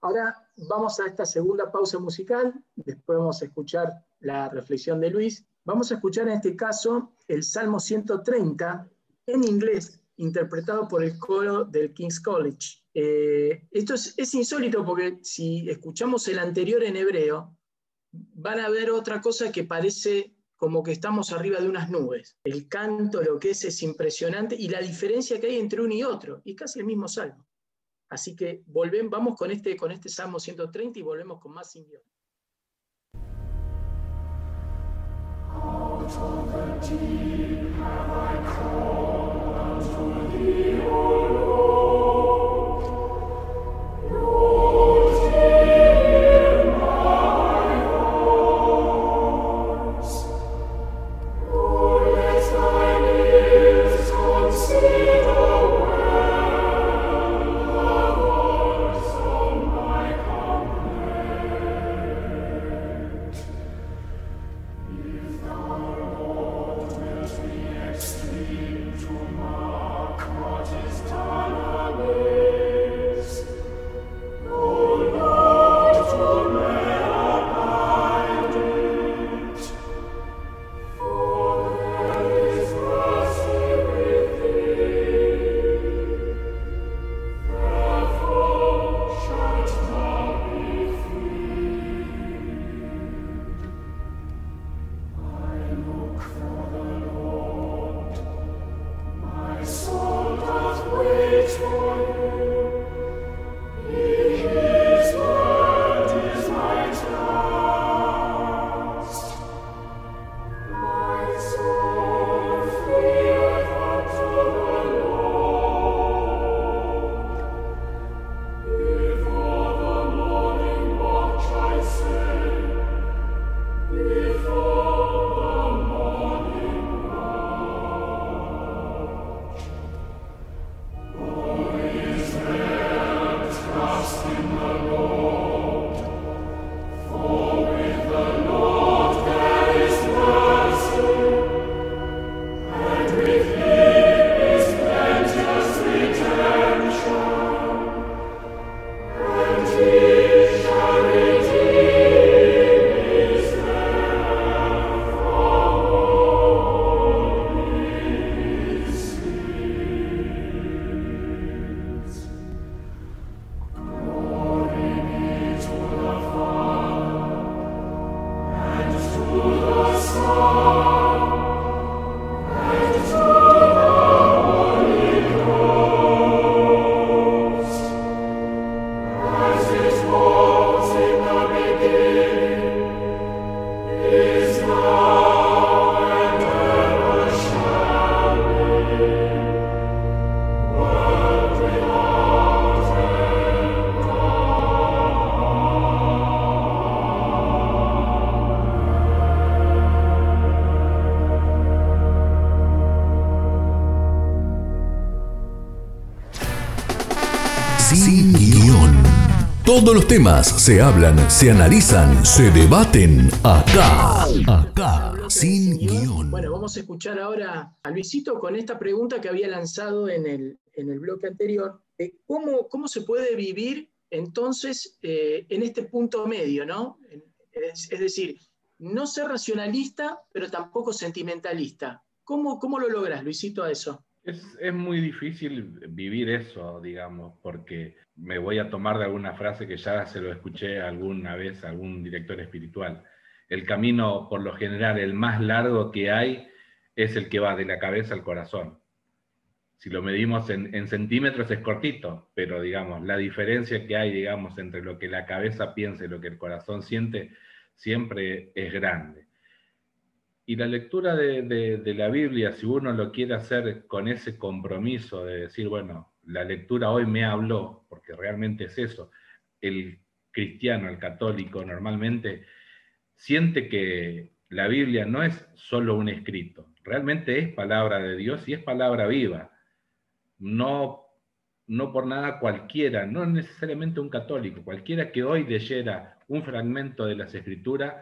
Ahora vamos a esta segunda pausa musical, después vamos a escuchar la reflexión de Luis. Vamos a escuchar en este caso el Salmo 130 en inglés, interpretado por el coro del King's College. Eh, esto es, es, insólito porque si escuchamos el anterior en hebreo, van a ver otra cosa que parece como que estamos arriba de unas nubes. El canto, lo que es, es impresionante y la diferencia que hay entre uno y otro, y casi el mismo salmo. Así que volvemos, vamos con este, con este Salmo 130 y volvemos con más sin of the deep have I called Todos los temas se hablan, se analizan, se debaten acá. Acá, sin guion. Bueno, vamos a escuchar ahora a Luisito con esta pregunta que había lanzado en el, en el bloque anterior. ¿cómo, ¿Cómo se puede vivir entonces eh, en este punto medio, ¿no? Es, es, decir, no ser racionalista, pero tampoco sentimentalista. ¿Cómo, cómo lo logras, Luisito, a eso? Es, muy difícil vivir eso, digamos, porque me voy a tomar de alguna frase que ya se lo escuché alguna vez a algún director espiritual. El camino, por lo general, el más largo que hay es el que va de la cabeza al corazón. Si lo medimos en, en centímetros es cortito, pero digamos, la diferencia que hay, digamos, entre lo que la cabeza piensa y lo que el corazón siente, siempre es grande. Y la lectura de, de, la Biblia, si uno lo quiere hacer con ese compromiso de decir, bueno, la lectura hoy me habló, porque realmente es eso, el cristiano, el católico normalmente siente que la Biblia no es solo un escrito, realmente es palabra de Dios y es palabra viva. No, no por nada cualquiera, no necesariamente un católico, cualquiera que hoy leyera un fragmento de las escrituras,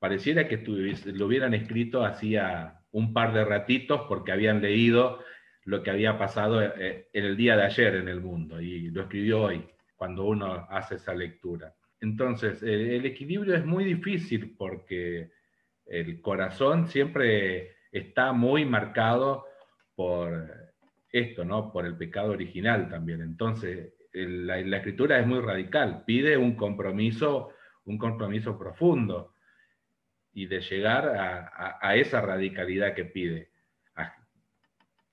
pareciera que lo hubieran escrito hacía un par de ratitos porque habían leído lo que había pasado eh, en el día de ayer en el mundo y lo escribió hoy, cuando uno hace esa lectura. Entonces, el equilibrio es muy difícil porque el corazón siempre está muy marcado por esto, ¿no? Por el pecado original también. Entonces, la, escritura es muy radical, pide un compromiso, un compromiso profundo y de llegar a, esa radicalidad que pide.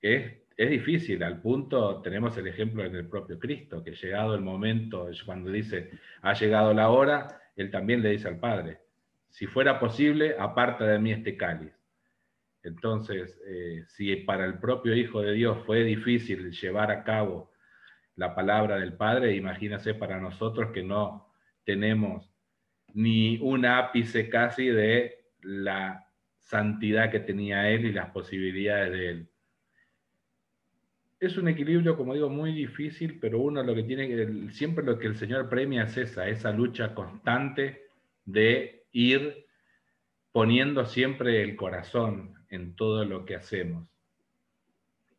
Es, es difícil, al punto tenemos el ejemplo en el propio Cristo, que llegado el momento, cuando dice, ha llegado la hora, él también le dice al Padre, si fuera posible, aparta de mí este cáliz. Entonces, eh, si para el propio Hijo de Dios fue difícil llevar a cabo la palabra del Padre, imagínese para nosotros que no tenemos ni un ápice casi de la santidad que tenía Él y las posibilidades de Él. Es un equilibrio, como digo, muy difícil, pero uno lo que tiene siempre lo que el Señor premia es esa, esa lucha constante de ir poniendo siempre el corazón en todo lo que hacemos.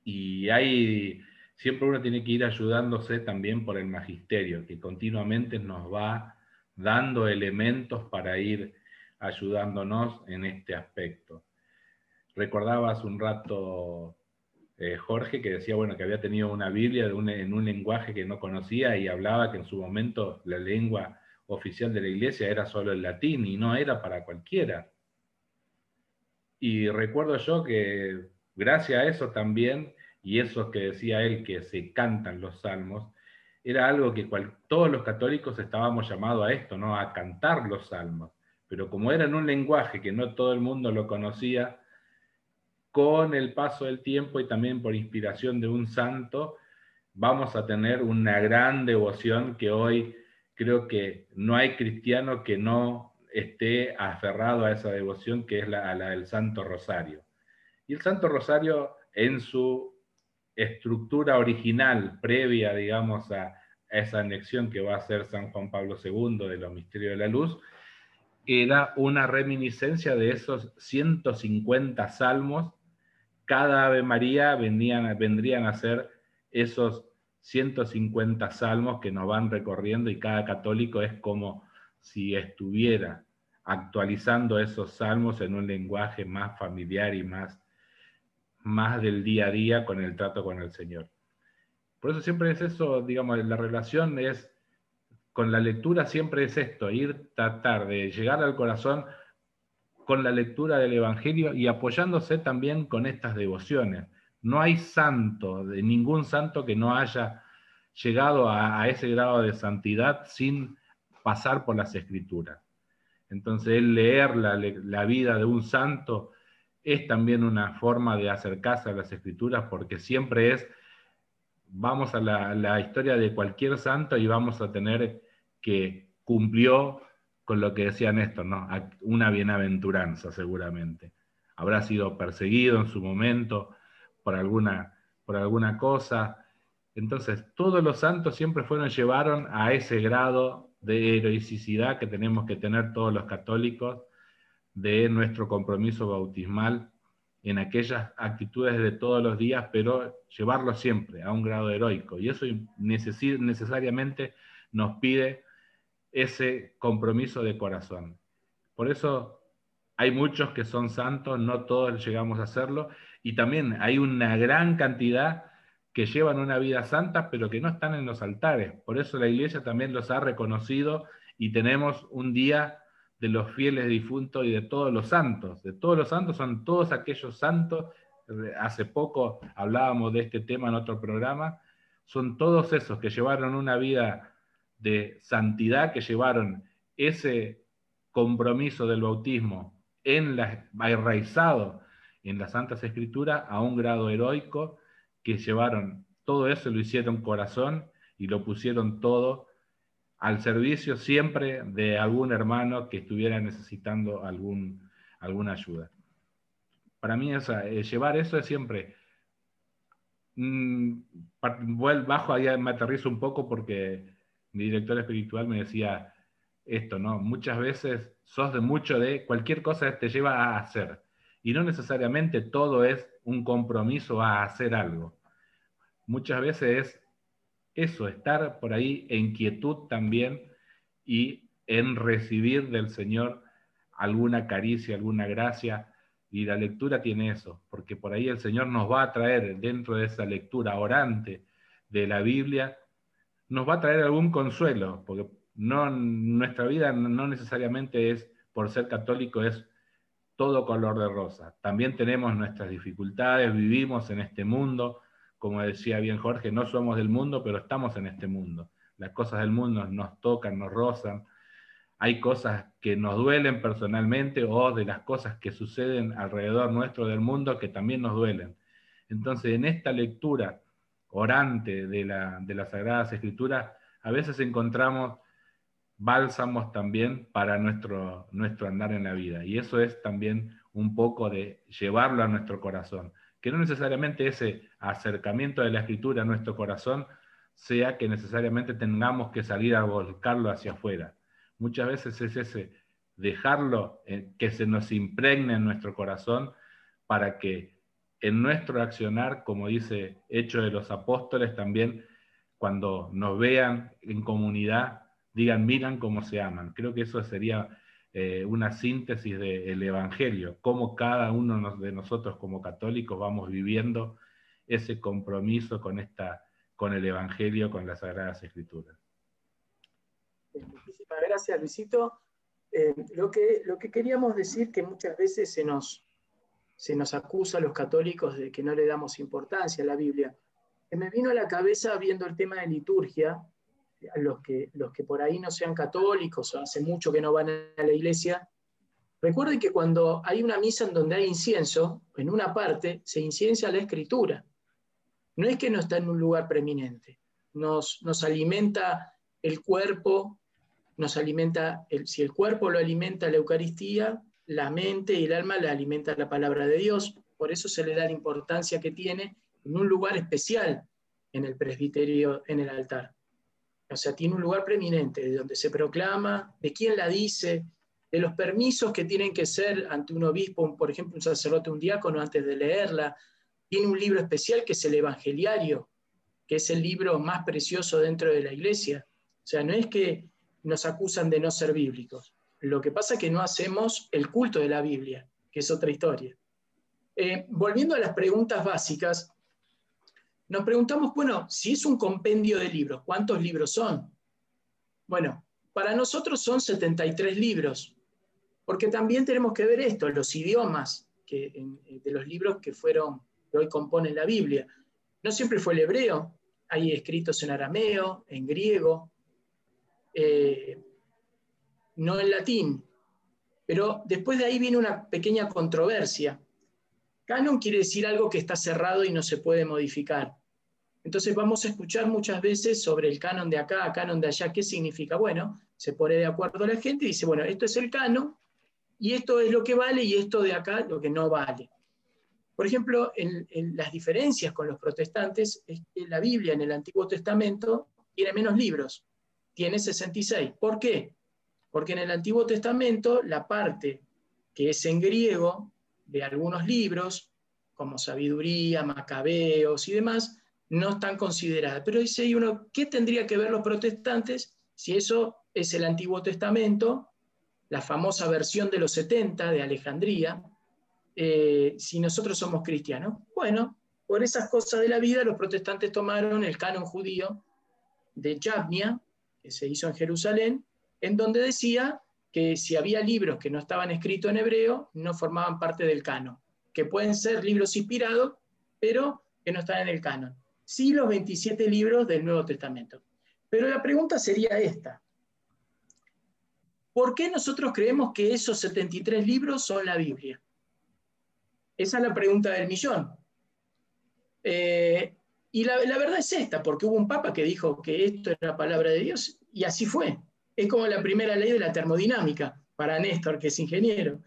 Y hay, siempre uno tiene que ir ayudándose también por el magisterio, que continuamente nos va dando elementos para ir ayudándonos en este aspecto. Recordaba hace un rato eh, Jorge que decía bueno, que había tenido una Biblia en un lenguaje que no conocía y hablaba que en su momento la lengua oficial de la iglesia era solo el latín y no era para cualquiera. Y recuerdo yo que gracias a eso también, y eso que decía él, que se cantan los salmos, era algo que todos los católicos estábamos llamados a esto, ¿no? A cantar los salmos. Pero como era en un lenguaje que no todo el mundo lo conocía, con el paso del tiempo y también por inspiración de un santo, vamos a tener una gran devoción que hoy creo que no hay cristiano que no esté aferrado a esa devoción que es la, la del Santo Rosario. Y el Santo Rosario en su estructura original, previa, digamos, a, esa anexión que va a ser San Juan Pablo II de los misterios de la luz, era una reminiscencia de esos 150 salmos. Cada Ave María vendrían a ser esos 150 salmos que nos van recorriendo y cada católico es como si estuviera actualizando esos salmos en un lenguaje más familiar y más, más del día a día con el trato con el Señor. Por eso siempre es eso, digamos, la relación es, con la lectura siempre es esto, ir, tratar de llegar al corazón con la lectura del Evangelio y apoyándose también con estas devociones. No hay santo, de ningún santo que no haya llegado a ese grado de santidad sin pasar por las escrituras. Entonces, el leer la, vida de un santo es también una forma de acercarse a las escrituras porque siempre es, vamos a la, historia de cualquier santo y vamos a tener que cumplió con lo que decía Néstor, ¿no? una bienaventuranza seguramente. Habrá sido perseguido en su momento por alguna, por alguna cosa. Entonces, todos los santos siempre fueron, llevaron a ese grado de heroicidad que tenemos que tener todos los católicos, de nuestro compromiso bautismal en aquellas actitudes de todos los días, pero llevarlo siempre a un grado heroico. Y eso necesariamente nos pide ese compromiso de corazón. Por eso hay muchos que son santos, no todos llegamos a hacerlo, y también hay una gran cantidad que llevan una vida santa, pero que no están en los altares. Por eso la iglesia también los ha reconocido y tenemos un día de los fieles difuntos y de todos los santos. De todos los santos son todos aquellos santos, hace poco hablábamos de este tema en otro programa, son todos esos que llevaron una vida de santidad, que llevaron ese compromiso del bautismo en la, enraizado en las Santas Escrituras a un grado heroico que llevaron todo eso, lo hicieron corazón y lo pusieron todo al servicio siempre de algún hermano que estuviera necesitando algún, alguna ayuda. para mí eh, llevar eso es siempre... Mm, bajo ahí, me aterrizo un poco porque mi director espiritual me decía esto, ¿no? Muchas veces sos de mucho de cualquier cosa te lleva a hacer. Y no necesariamente todo es un compromiso a hacer algo. Muchas veces es eso, estar por ahí en quietud también y en recibir del Señor alguna caricia, alguna gracia. Y la lectura tiene eso, porque por ahí el Señor nos va a traer dentro de esa lectura orante de la Biblia, nos va a traer algún consuelo, porque no, nuestra vida no necesariamente es, por ser católico, es todo color de rosa. También tenemos nuestras dificultades, vivimos en este mundo, como decía bien Jorge, no somos del mundo, pero estamos en este mundo. Las cosas del mundo nos tocan, nos rozan. Hay cosas que nos duelen personalmente o de las cosas que suceden alrededor nuestro del mundo que también nos duelen. Entonces, en esta lectura orante de, la, de las Sagradas Escrituras, a veces encontramos bálsamos también para nuestro, nuestro andar en la vida. Y eso es también un poco de llevarlo a nuestro corazón. Que no necesariamente ese acercamiento de la escritura a nuestro corazón sea que necesariamente tengamos que salir a volcarlo hacia afuera. Muchas veces es ese dejarlo eh, que se nos impregne en nuestro corazón para que en nuestro accionar, como dice Hecho de los Apóstoles, también cuando nos vean en comunidad, digan, miran cómo se aman. Creo que eso sería eh, una síntesis del Evangelio, cómo cada uno de nosotros como católicos vamos viviendo ese compromiso con, esta, con el Evangelio, con las Sagradas Escrituras. Muchísimas gracias, Luisito. Eh, lo, que, lo que queríamos decir que muchas veces se nos, se nos acusa a los católicos de que no le damos importancia a la Biblia. Me vino a la cabeza viendo el tema de liturgia, los que, los que por ahí no sean católicos o hace mucho que no van a la iglesia, recuerden que cuando hay una misa en donde hay incienso, en una parte se inciencia la escritura. No es que no está en un lugar preeminente, nos, nos alimenta el cuerpo, nos alimenta, si el cuerpo lo alimenta la Eucaristía, la mente y el alma le alimenta la palabra de Dios, por eso se le da la importancia que tiene en un lugar especial en el presbiterio, en el altar. O sea, tiene un lugar preeminente, de donde se proclama, de quién la dice, de los permisos que tienen que ser ante un obispo, por ejemplo, un sacerdote, un diácono, antes de leerla. Tiene un libro especial que es el Evangeliario, que es el libro más precioso dentro de la iglesia. O sea, no es que nos acusan de no ser bíblicos. Lo que pasa es que no hacemos el culto de la Biblia, que es otra historia. Eh, volviendo a las preguntas básicas, nos preguntamos, bueno, si es un compendio de libros, ¿cuántos libros son? Bueno, para nosotros son 73 libros, porque también tenemos que ver esto, los idiomas que, eh, de los libros que fueron, que hoy componen la Biblia. No siempre fue el hebreo, hay escritos en arameo, en griego, eh, no en latín, pero después de ahí viene una pequeña controversia. Canon quiere decir algo que está cerrado y no se puede modificar. Entonces vamos a escuchar muchas veces sobre el canon de acá, canon de allá, ¿qué significa? Bueno, se pone de acuerdo la gente y dice, bueno, esto es el canon y esto es lo que vale y esto de acá lo que no vale. Por ejemplo, en, las diferencias con los protestantes es que la Biblia en el Antiguo Testamento tiene menos libros, tiene 66. ¿Por qué? Porque en el Antiguo Testamento la parte que es en griego de algunos libros, como Sabiduría, Macabeos y demás, no están consideradas. Pero dice uno, ¿qué tendría que ver los protestantes si eso es el Antiguo Testamento, la famosa versión de los 70 de Alejandría, eh, si nosotros somos cristianos? Bueno, por esas cosas de la vida los protestantes tomaron el canon judío de Yavnia, que se hizo en Jerusalén, en donde decía que si había libros que no estaban escritos en hebreo, no formaban parte del canon, que pueden ser libros inspirados, pero que no están en el canon sí los 27 libros del Nuevo Testamento. Pero la pregunta sería esta. ¿Por qué nosotros creemos que esos 73 libros son la Biblia? Esa es la pregunta del millón. Eh, y la, la, verdad es esta, porque hubo un papa que dijo que esto era palabra de Dios, y así fue. Es como la primera ley de la termodinámica, para Néstor, que es ingeniero.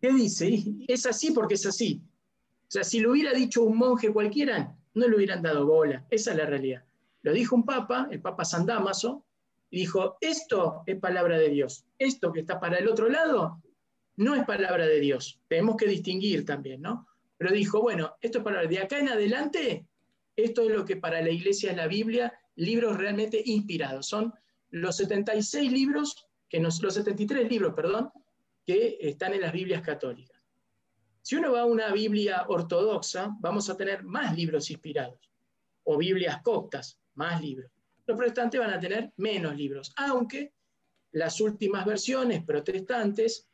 ¿Qué dice? Es así porque es así. O sea, si lo hubiera dicho un monje cualquiera, no le hubieran dado bola. Esa es la realidad. Lo dijo un papa, el papa San Damaso, y dijo, esto es palabra de Dios. Esto que está para el otro lado no es palabra de Dios. Tenemos que distinguir también, ¿no? Pero dijo, bueno, esto es palabra de acá en adelante, esto es lo que para la iglesia es la Biblia, libros realmente inspirados. Son los 76 libros, que los 73 libros, perdón, que están en las Biblias católicas. Si uno va a una Biblia ortodoxa, vamos a tener más libros inspirados, o Biblias coptas, más libros. Los protestantes van a tener menos libros, aunque las últimas versiones protestantes,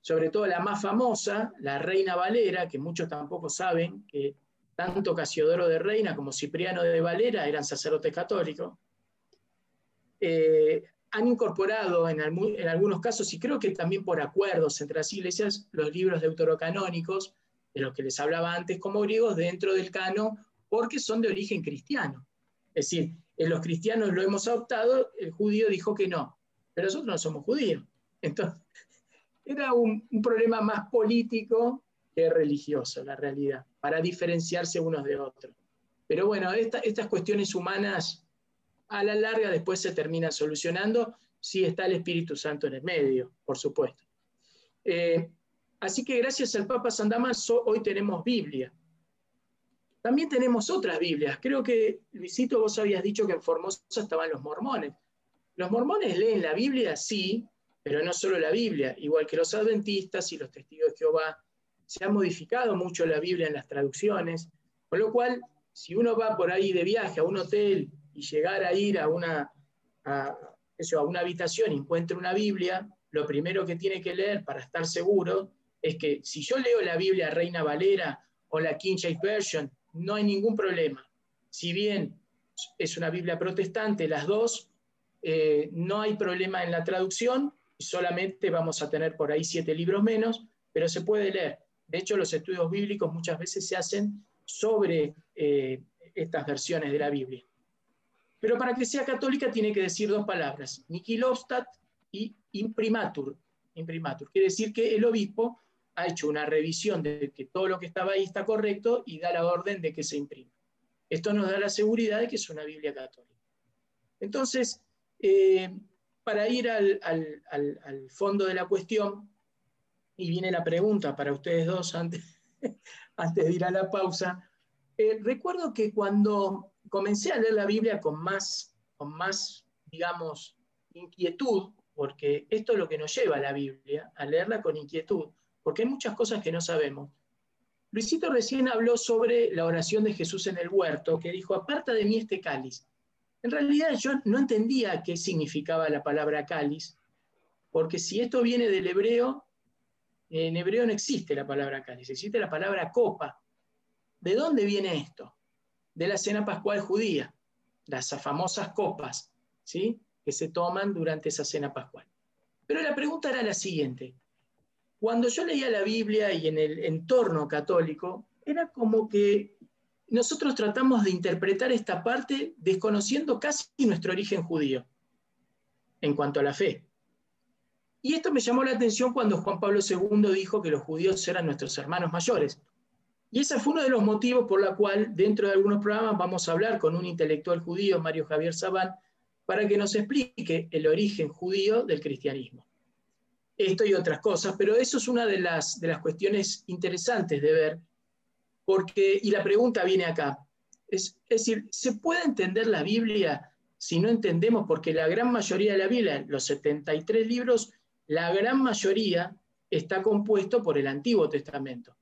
sobre todo la más famosa, la Reina Valera, que muchos tampoco saben que tanto Casiodoro de Reina como Cipriano de Valera eran sacerdotes católicos, eh, han incorporado en, algunos casos, y creo que también por acuerdos entre las iglesias, los libros deuterocanónicos, de los que les hablaba antes como griegos, dentro del cano, porque son de origen cristiano. Es decir, en los cristianos lo hemos adoptado, el judío dijo que no, pero nosotros no somos judíos. Entonces, era un, problema más político que religioso, la realidad, para diferenciarse unos de otros. Pero bueno, estas cuestiones humanas a la larga después se termina solucionando si está el Espíritu Santo en el medio, por supuesto. Eh, así que gracias al Papa San Damaso hoy tenemos Biblia. También tenemos otras Biblias. Creo que, Luisito, vos habías dicho que en Formosa estaban los mormones. Los mormones leen la Biblia, sí, pero no solo la Biblia, igual que los adventistas y los testigos de Jehová. Se ha modificado mucho la Biblia en las traducciones, con lo cual, si uno va por ahí de viaje a un hotel y llegar a ir a una, eso, a una habitación y encuentre una Biblia, lo primero que tiene que leer para estar seguro es que si yo leo la Biblia Reina Valera o la King James Version, no hay ningún problema. Si bien es una Biblia protestante, las dos, eh, no hay problema en la traducción, solamente vamos a tener por ahí siete libros menos, pero se puede leer. De hecho, los estudios bíblicos muchas veces se hacen sobre eh, estas versiones de la Biblia. Pero para que sea católica tiene que decir dos palabras, Niquilovstat y imprimatur. Imprimatur. Quiere decir que el obispo ha hecho una revisión de que todo lo que estaba ahí está correcto y da la orden de que se imprima. Esto nos da la seguridad de que es una Biblia católica. Entonces, eh, para ir al, fondo de la cuestión, y viene la pregunta para ustedes dos antes, antes de ir a la pausa, eh, recuerdo que cuando comencé a leer la Biblia con más, con más, digamos, inquietud, porque esto es lo que nos lleva a la Biblia, a leerla con inquietud, porque hay muchas cosas que no sabemos. Luisito recién habló sobre la oración de Jesús en el huerto, que dijo, aparta de mí este cáliz. En realidad yo no entendía qué significaba la palabra cáliz, porque si esto viene del hebreo, en hebreo no existe la palabra cáliz, existe la palabra copa. ¿De dónde viene esto? De la cena pascual judía, las famosas copas, ¿sí? que se toman durante esa cena pascual. Pero la pregunta era la siguiente. Cuando yo leía la Biblia y en el entorno católico, era como que nosotros tratamos de interpretar esta parte desconociendo casi nuestro origen judío en cuanto a la fe. Y esto me llamó la atención cuando Juan Pablo II dijo que los judíos eran nuestros hermanos mayores. Y ese fue uno de los motivos por la cual dentro de algunos programas vamos a hablar con un intelectual judío, Mario Javier Sabán, para que nos explique el origen judío del cristianismo. Esto y otras cosas, pero eso es una de las, de las cuestiones interesantes de ver, porque, y la pregunta viene acá, es, es decir, ¿se puede entender la Biblia si no entendemos? Porque la gran mayoría de la Biblia, los 73 libros, la gran mayoría está compuesto por el Antiguo Testamento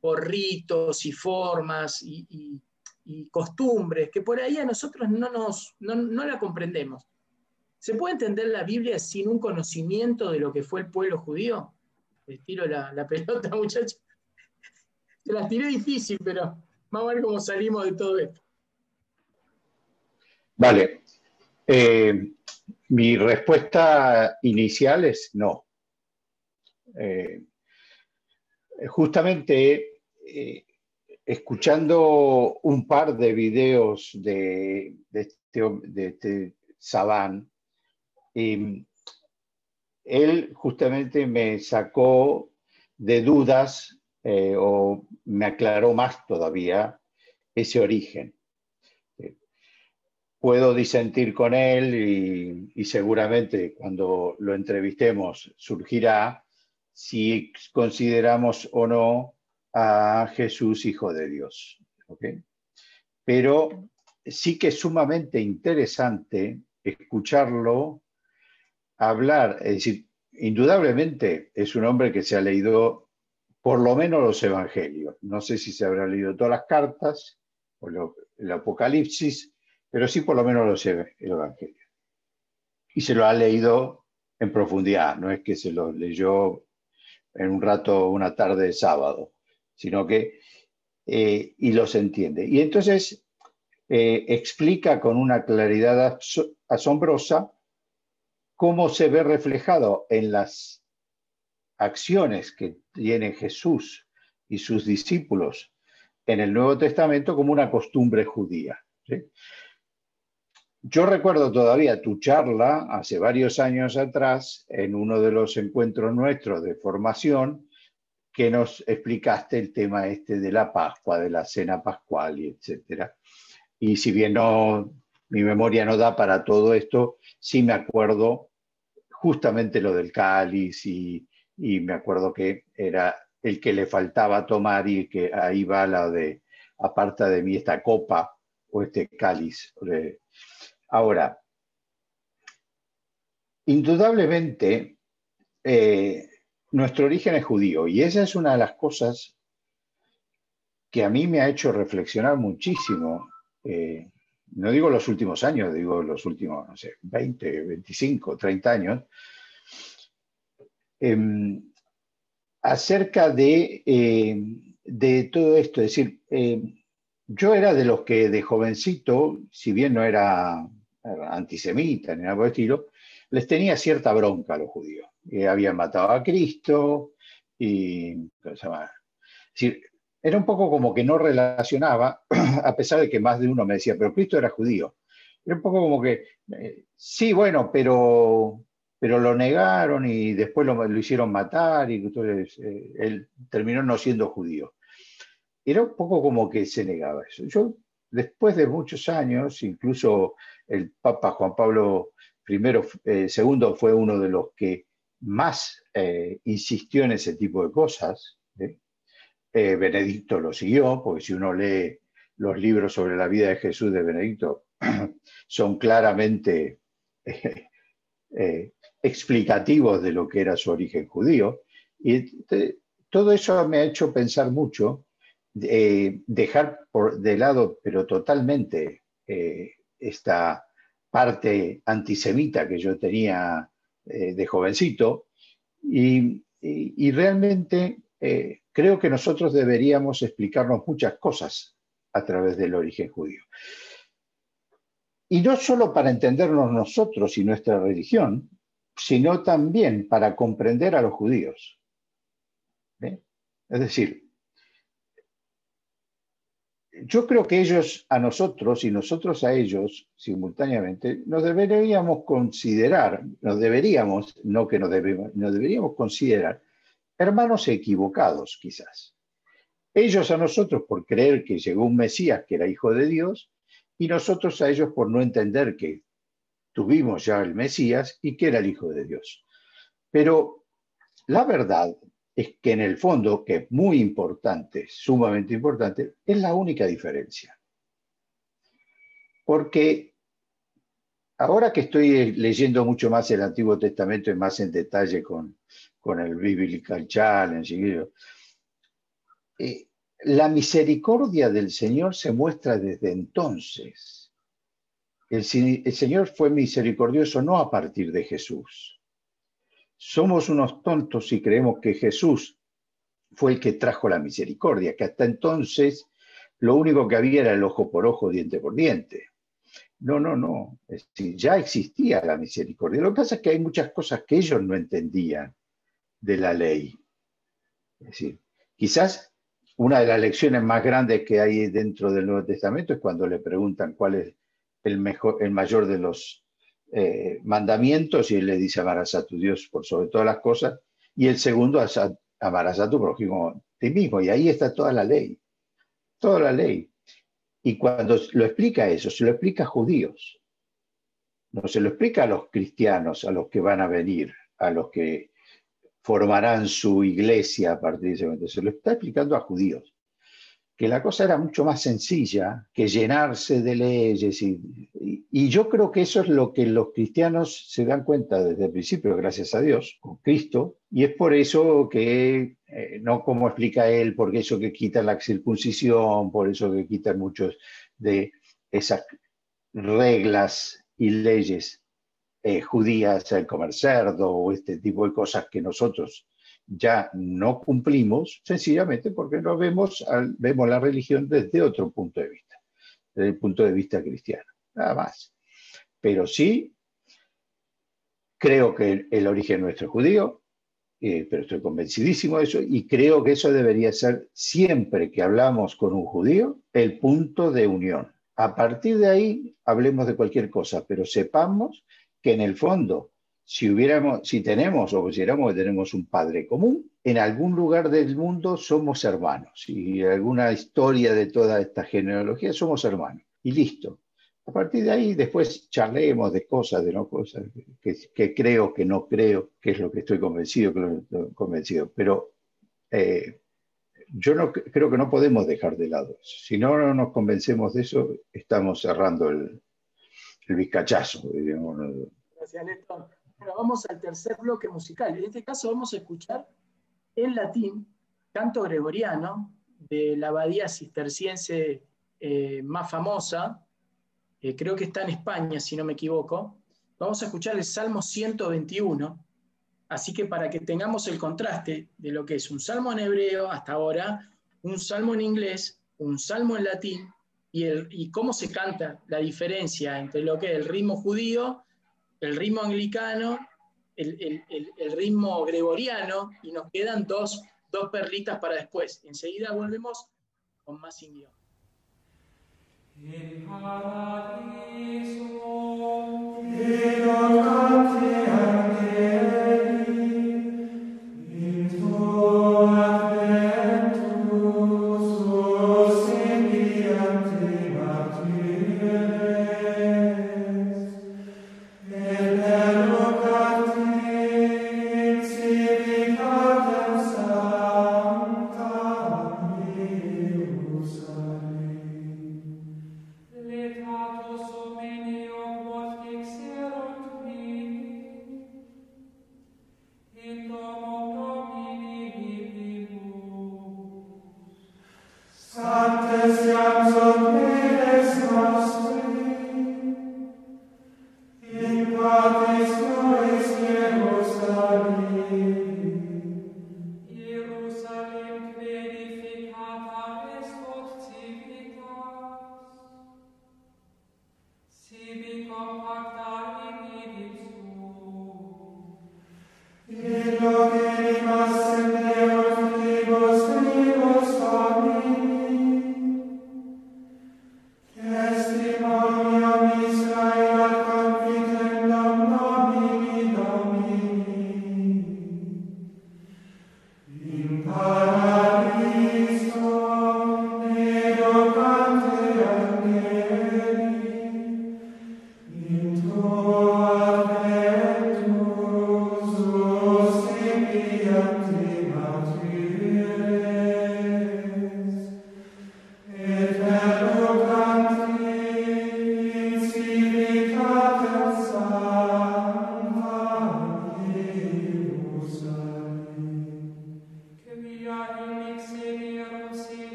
por ritos y formas y, costumbres, que por ahí a nosotros no, nos, no, la comprendemos. ¿Se puede entender la Biblia sin un conocimiento de lo que fue el pueblo judío? Les tiro la, pelota, muchachos. Se las tiré difícil, pero vamos a ver cómo salimos de todo esto. Vale. Eh, mi respuesta inicial es no. Eh, justamente eh, escuchando un par de videos de, este, de este Saban, em, él justamente me sacó de dudas eh, o me aclaró más todavía ese origen. Puedo disentir con él y, y seguramente cuando lo entrevistemos surgirá si consideramos o no a Jesús hijo de Dios. Pero sí que es sumamente interesante escucharlo hablar, es decir, indudablemente es un hombre que se ha leído por lo menos los evangelios. No sé si se habrá leído todas las cartas o el Apocalipsis, pero sí por lo menos los evangelios. Y se lo ha leído en profundidad, no es que se lo leyó en un rato, una tarde de sábado, sino que, eh, y los entiende. Y entonces eh, explica con una claridad asombrosa cómo se ve reflejado en las acciones que tiene Jesús y sus discípulos en el Nuevo Testamento como una costumbre judía. Yo recuerdo todavía tu charla hace varios años atrás en uno de los encuentros nuestros de formación que nos explicaste el tema este de la Pascua, de la cena pascual y etcétera. Y si bien no, mi memoria no da para todo esto, sí me acuerdo justamente lo del cáliz y, me acuerdo que era el que le faltaba tomar y que ahí va la de aparta de mí esta copa o este cáliz. Ahora, indudablemente, eh, nuestro origen es judío y esa es una de las cosas que a mí me ha hecho reflexionar muchísimo. Eh, no digo los últimos años, digo los últimos, no sé, 20, 25, 30 años, em, acerca de, eh, de, todo esto. Es decir, yo era de los que de jovencito, si bien no era antisemita ni nada por el estilo, les tenía cierta bronca a los judíos. Habían matado a Cristo y. era un poco como que no relacionaba, a pesar de que más de uno me decía, pero Cristo era judío. Era un poco como que, eh, sí, bueno, pero, pero lo negaron y después lo, hicieron matar y entonces eh, él terminó no siendo judío. Era un poco como que se negaba eso. Yo, después de muchos años, incluso el Papa Juan Pablo I, eh, II fue uno de los que más eh, insistió en ese tipo de cosas. ¿eh? Benedicto lo siguió, porque si uno lee los libros sobre la vida de Jesús de Benedicto, son claramente explicativos de lo que era su origen judío. Y todo eso me ha hecho pensar mucho, dejar por de lado, pero totalmente, esta parte antisemita que yo tenía eh, de jovencito y, realmente eh, creo que nosotros deberíamos explicarnos muchas cosas a través del origen judío. Y no solo para entendernos nosotros y nuestra religión, sino también para comprender a los judíos. Es decir, yo creo que ellos a nosotros y nosotros a ellos simultáneamente nos deberíamos considerar, nos deberíamos, no que nos debemos, nos deberíamos considerar hermanos equivocados quizás. Ellos a nosotros por creer que llegó un Mesías que era hijo de Dios y nosotros a ellos por no entender que tuvimos ya el Mesías y que era el hijo de Dios. Pero la verdad es que en el fondo, que es muy importante, sumamente importante, es la única diferencia. Porque ahora que estoy leyendo mucho más el Antiguo Testamento y más en detalle con, con el Biblical Challenge, eh, la misericordia del Señor se muestra desde entonces. el Señor fue misericordioso no a partir de Jesús, somos unos tontos si creemos que Jesús fue el que trajo la misericordia, que hasta entonces lo único que había era el ojo por ojo, diente por diente. No, no, no. ya existía la misericordia. Lo que pasa es que hay muchas cosas que ellos no entendían de la ley. Es decir, quizás una de las lecciones más grandes que hay dentro del Nuevo Testamento es cuando le preguntan cuál es el, mejor, el mayor de los eh, mandamientos y él le dice amarás a tu Dios por sobre todas las cosas y el segundo amarás a tu prójimo ti mismo. Y ahí está toda la ley, toda la ley. Y cuando lo explica eso, se lo explica a judíos, no se lo explica a los cristianos, a los que van a venir, a los que formarán su iglesia a partir de ese momento, se lo está explicando a judíos que la cosa era mucho más sencilla que llenarse de leyes. Y, yo creo que eso es lo que los cristianos se dan cuenta desde el principio, gracias a Dios, con Cristo, y es por eso que, eh, no como explica él, porque eso que quita la circuncisión, por eso que quitan muchos de esas reglas y leyes eh, judías, el comer cerdo o este tipo de cosas que nosotros ya no cumplimos, sencillamente porque no vemos, vemos la religión desde otro punto de vista, desde el punto de vista cristiano, nada más. Pero sí, creo que el origen nuestro es judío, eh, pero estoy convencidísimo de eso, y creo que eso debería ser siempre que hablamos con un judío, el punto de unión. A partir de ahí, hablemos de cualquier cosa, pero sepamos que en el fondo si, hubiéramos, si tenemos o consideramos que tenemos un padre común, en algún lugar del mundo somos hermanos. Y alguna historia de toda esta genealogía somos hermanos. Y listo. A partir de ahí, después charlemos de cosas, de no cosas, que, creo, que no creo, que es lo que estoy convencido, que convencido. Pero eh, yo no, creo que no podemos dejar de lado eso. Si no, no nos convencemos de eso, estamos cerrando el, el bizcachazo. Gracias, Néstor. Bueno, vamos al tercer bloque musical. En este caso vamos a escuchar en latín canto gregoriano de la abadía cisterciense eh, más famosa, eh, creo que está en España, si no me equivoco. Vamos a escuchar el Salmo 121, así que para que tengamos el contraste de lo que es un salmo en hebreo hasta ahora, un salmo en inglés, un salmo en latín, y, y cómo se canta la diferencia entre lo que es el ritmo judío el ritmo anglicano, el, ritmo gregoriano, y nos quedan dos, dos perlitas para después. Enseguida volvemos con más sin into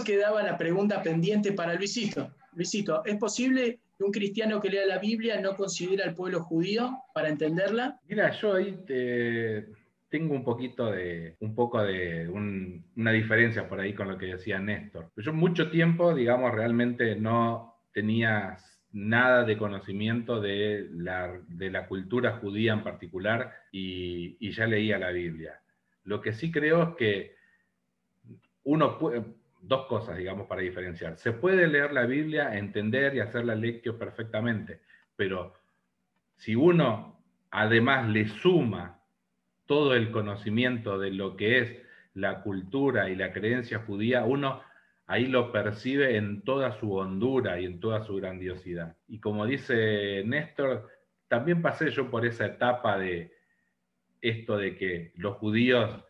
quedaba la pregunta pendiente para Luisito. Luisito, ¿es posible que un cristiano que lea la Biblia no considere al pueblo judío para entenderla? Mira, yo ahí tengo un poquito de, un poco de una diferencia por ahí con lo que decía Néstor. Yo mucho tiempo, digamos, realmente no tenía nada de conocimiento de la, de la cultura judía en particular y, y ya leía la Biblia. Lo que sí creo es que uno puede, dos cosas, digamos, para diferenciar. Se puede leer la Biblia, entender y hacer la lectio perfectamente, pero si uno además le suma todo el conocimiento de lo que es la cultura y la creencia judía, uno ahí lo percibe en toda su hondura y en toda su grandiosidad. Y como dice Néstor, también pasé yo por esa etapa de esto de que los judíos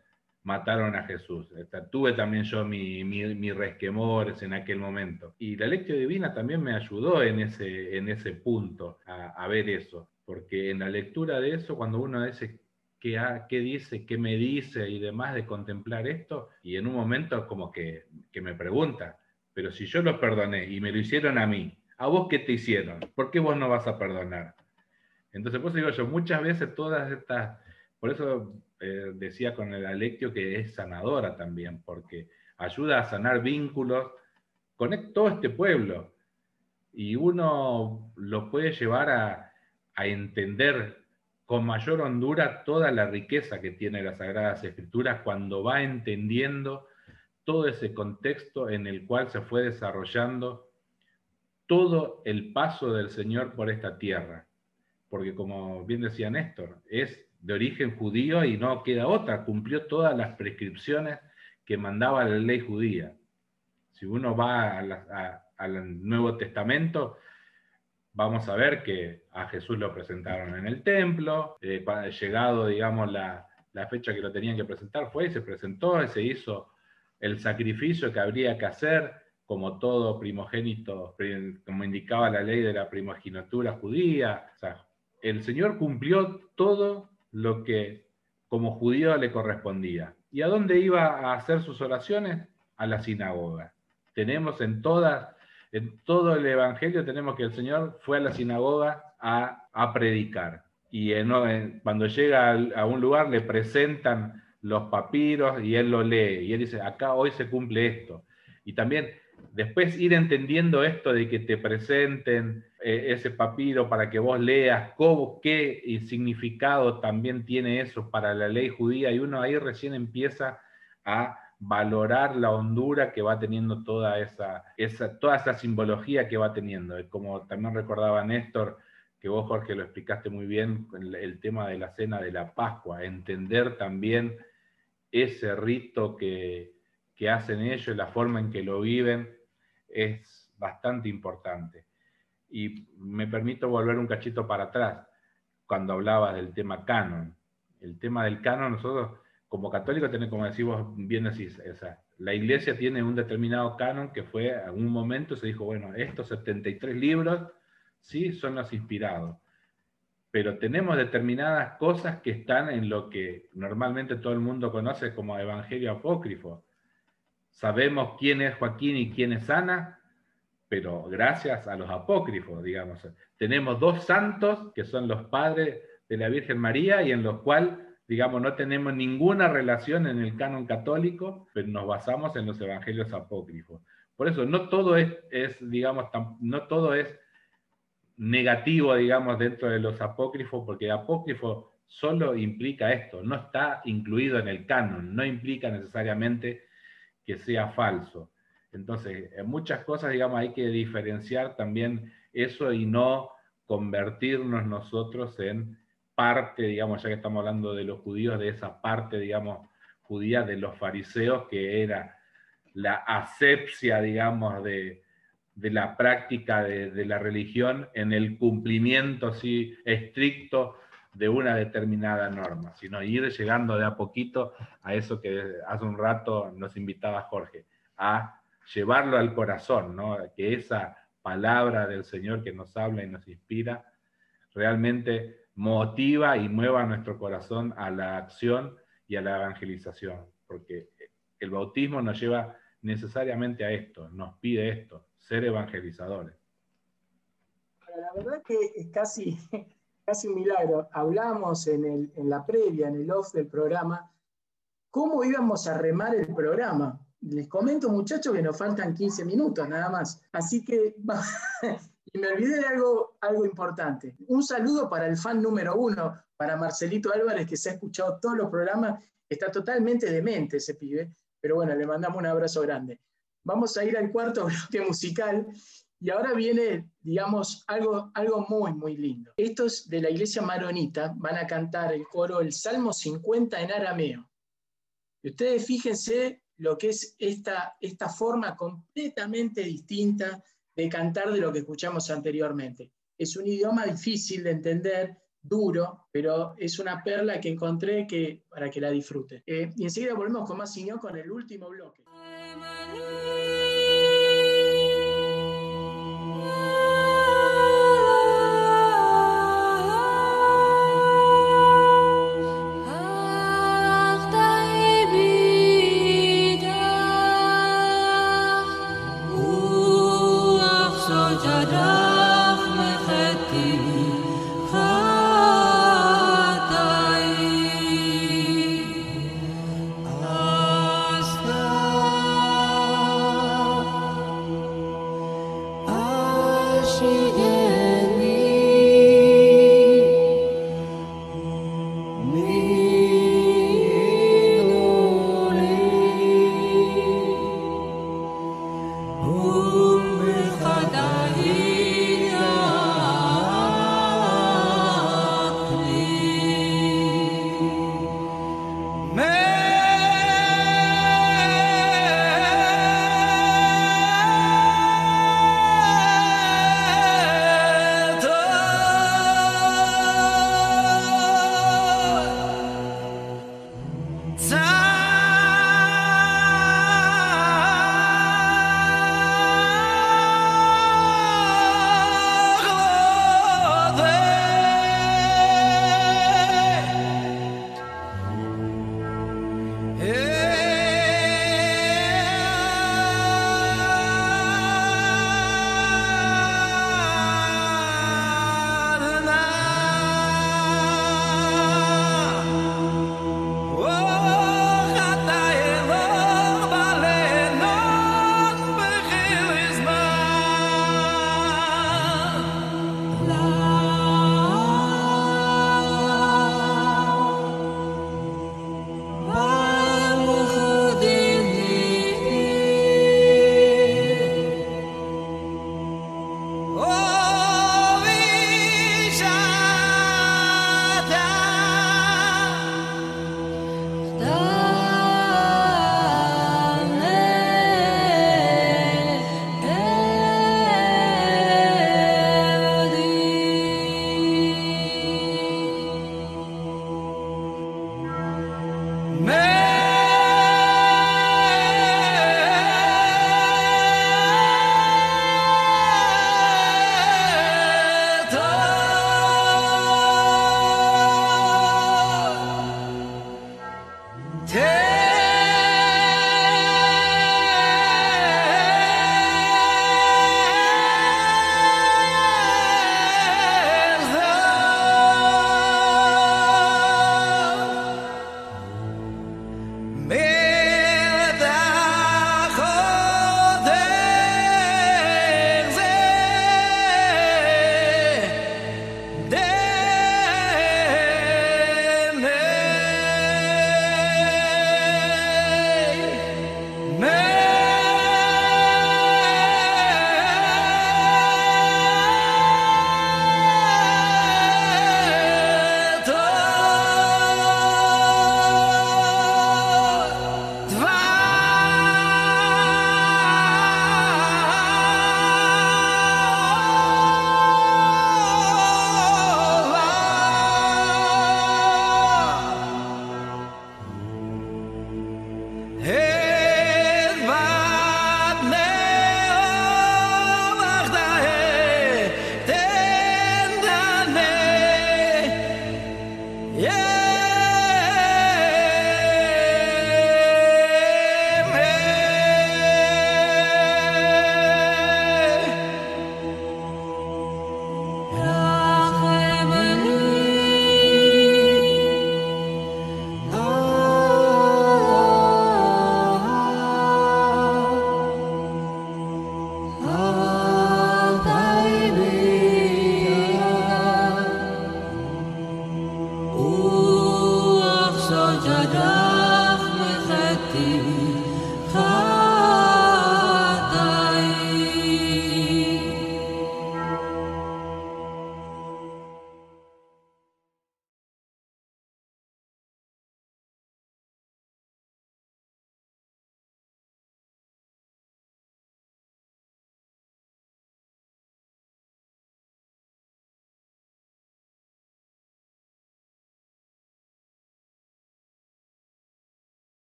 mataron a Jesús. tuve también yo mis mi, resquemores en aquel momento. Y la lectio divina también me ayudó en ese, en ese punto a, ver eso, porque en la lectura de eso, cuando uno dice qué, dice, qué me dice y demás de contemplar esto, y en un momento como que, me pregunta, pero si yo los perdoné y me lo hicieron a mí, ¿a vos qué te hicieron? ¿Por qué vos no vas a perdonar? Entonces, pues digo yo, muchas veces todas estas, por eso eh, decía con el Alectio que es sanadora también, porque ayuda a sanar vínculos, con todo este pueblo. Y uno lo puede llevar a, a entender con mayor hondura toda la riqueza que tiene las Sagradas Escrituras cuando va entendiendo todo ese contexto en el cual se fue desarrollando todo el paso del Señor por esta tierra. Porque como bien decía Néstor, es de origen judío y no queda otra, cumplió todas las prescripciones que mandaba la ley judía. Si uno va al Nuevo Testamento, vamos a ver que a Jesús lo presentaron en el templo, eh, llegado, digamos, la, la, fecha que lo tenían que presentar, fue y se presentó, y se hizo el sacrificio que habría que hacer, como todo primogénito, como indicaba la ley de la primogenitura judía. O sea, el Señor cumplió todo lo que como judío le correspondía. ¿Y a dónde iba a hacer sus oraciones? A la sinagoga. Tenemos en todas, en todo el Evangelio tenemos que el Señor fue a la sinagoga a, a predicar. Y cuando llega a un lugar le presentan los papiros y él lo lee. Y él dice, acá hoy se cumple esto. Y también después ir entendiendo esto de que te presenten eh, ese papiro para que vos leas cómo, qué significado también tiene eso para la ley judía y uno ahí recién empieza a valorar la hondura que va teniendo toda esa, esa, toda esa simbología que va teniendo. Como también recordaba Néstor, que vos Jorge lo explicaste muy bien, el tema de la cena de la Pascua, entender también ese rito que, que hacen ellos, la forma en que lo viven, es bastante importante. Y me permito volver un cachito para atrás, cuando hablabas del tema canon. El tema del canon, nosotros como católicos tenemos, como decimos bien decís, la iglesia tiene un determinado canon que fue, en un momento se dijo, bueno, estos 73 libros sí son los inspirados, pero tenemos determinadas cosas que están en lo que normalmente todo el mundo conoce como evangelio apócrifo. Sabemos quién es Joaquín y quién es Ana, pero gracias a los apócrifos, digamos. Tenemos dos santos que son los padres de la Virgen María y en los cuales digamos, no tenemos ninguna relación en el canon católico, pero nos basamos en los evangelios apócrifos. Por eso, no todo es, digamos, no todo es negativo, digamos, dentro de los apócrifos, porque apócrifo solo implica esto, no está incluido en el canon, no implica necesariamente que sea falso. Entonces, en muchas cosas, digamos, hay que diferenciar también eso y no convertirnos nosotros en parte, digamos, ya que estamos hablando de los judíos, de esa parte, digamos, judía de los fariseos, que era la asepsia, digamos, de, la práctica de, la religión en el cumplimiento así estricto de una determinada norma, sino ir llegando de a poquito a eso que hace un rato nos invitaba Jorge, a llevarlo al corazón, ¿no? que esa palabra del Señor que nos habla y nos inspira realmente motiva y mueva nuestro corazón a la acción y a la evangelización, porque el bautismo nos lleva necesariamente a esto, nos pide esto, ser evangelizadores. La verdad que es casi, casi un milagro. Hablamos en, la previa, en el off del programa, cómo íbamos a remar el programa. Les comento, muchachos, que nos faltan 15 minutos nada más. Así que Y me olvidé de algo, algo importante. Un saludo para el fan número uno, para Marcelito Álvarez, que se ha escuchado todos los programas. Está totalmente demente ese pibe, pero bueno, le mandamos un abrazo grande. Vamos a ir al cuarto bloque musical y ahora viene, digamos, algo, algo muy, muy lindo. Estos de la iglesia maronita van a cantar el coro el Salmo 50 en arameo. Y ustedes fíjense lo que es esta, esta forma completamente distinta de cantar de lo que escuchamos anteriormente. Es un idioma difícil de entender, duro, pero es una perla que encontré que, para que la disfrute. Eh, y enseguida volvemos con más Signó con el último bloque.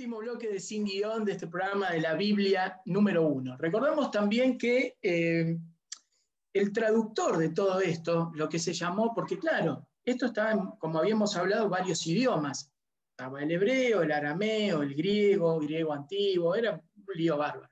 Último bloque de Sin Guión de este programa de la Biblia número uno. Recordemos también que eh, el traductor de todo esto, lo que se llamó, porque claro, esto estaba, como habíamos hablado, varios idiomas. Estaba el hebreo, el arameo, el griego, griego antiguo, era un lío bárbaro.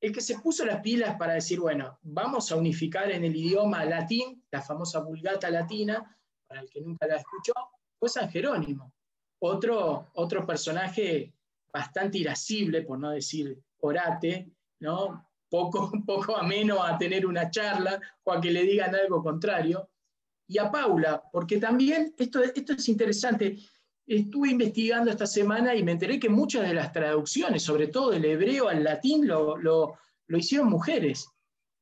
El que se puso las pilas para decir, bueno, vamos a unificar en el idioma latín, la famosa vulgata latina, para el que nunca la escuchó, fue San Jerónimo otro, otro personaje bastante irascible, por no decir orate, ¿no? Poco, poco ameno a tener una charla o a que le digan algo contrario. Y a Paula, porque también esto, esto es interesante. Estuve investigando esta semana y me enteré que muchas de las traducciones, sobre todo del hebreo al latín, lo, lo, lo hicieron mujeres.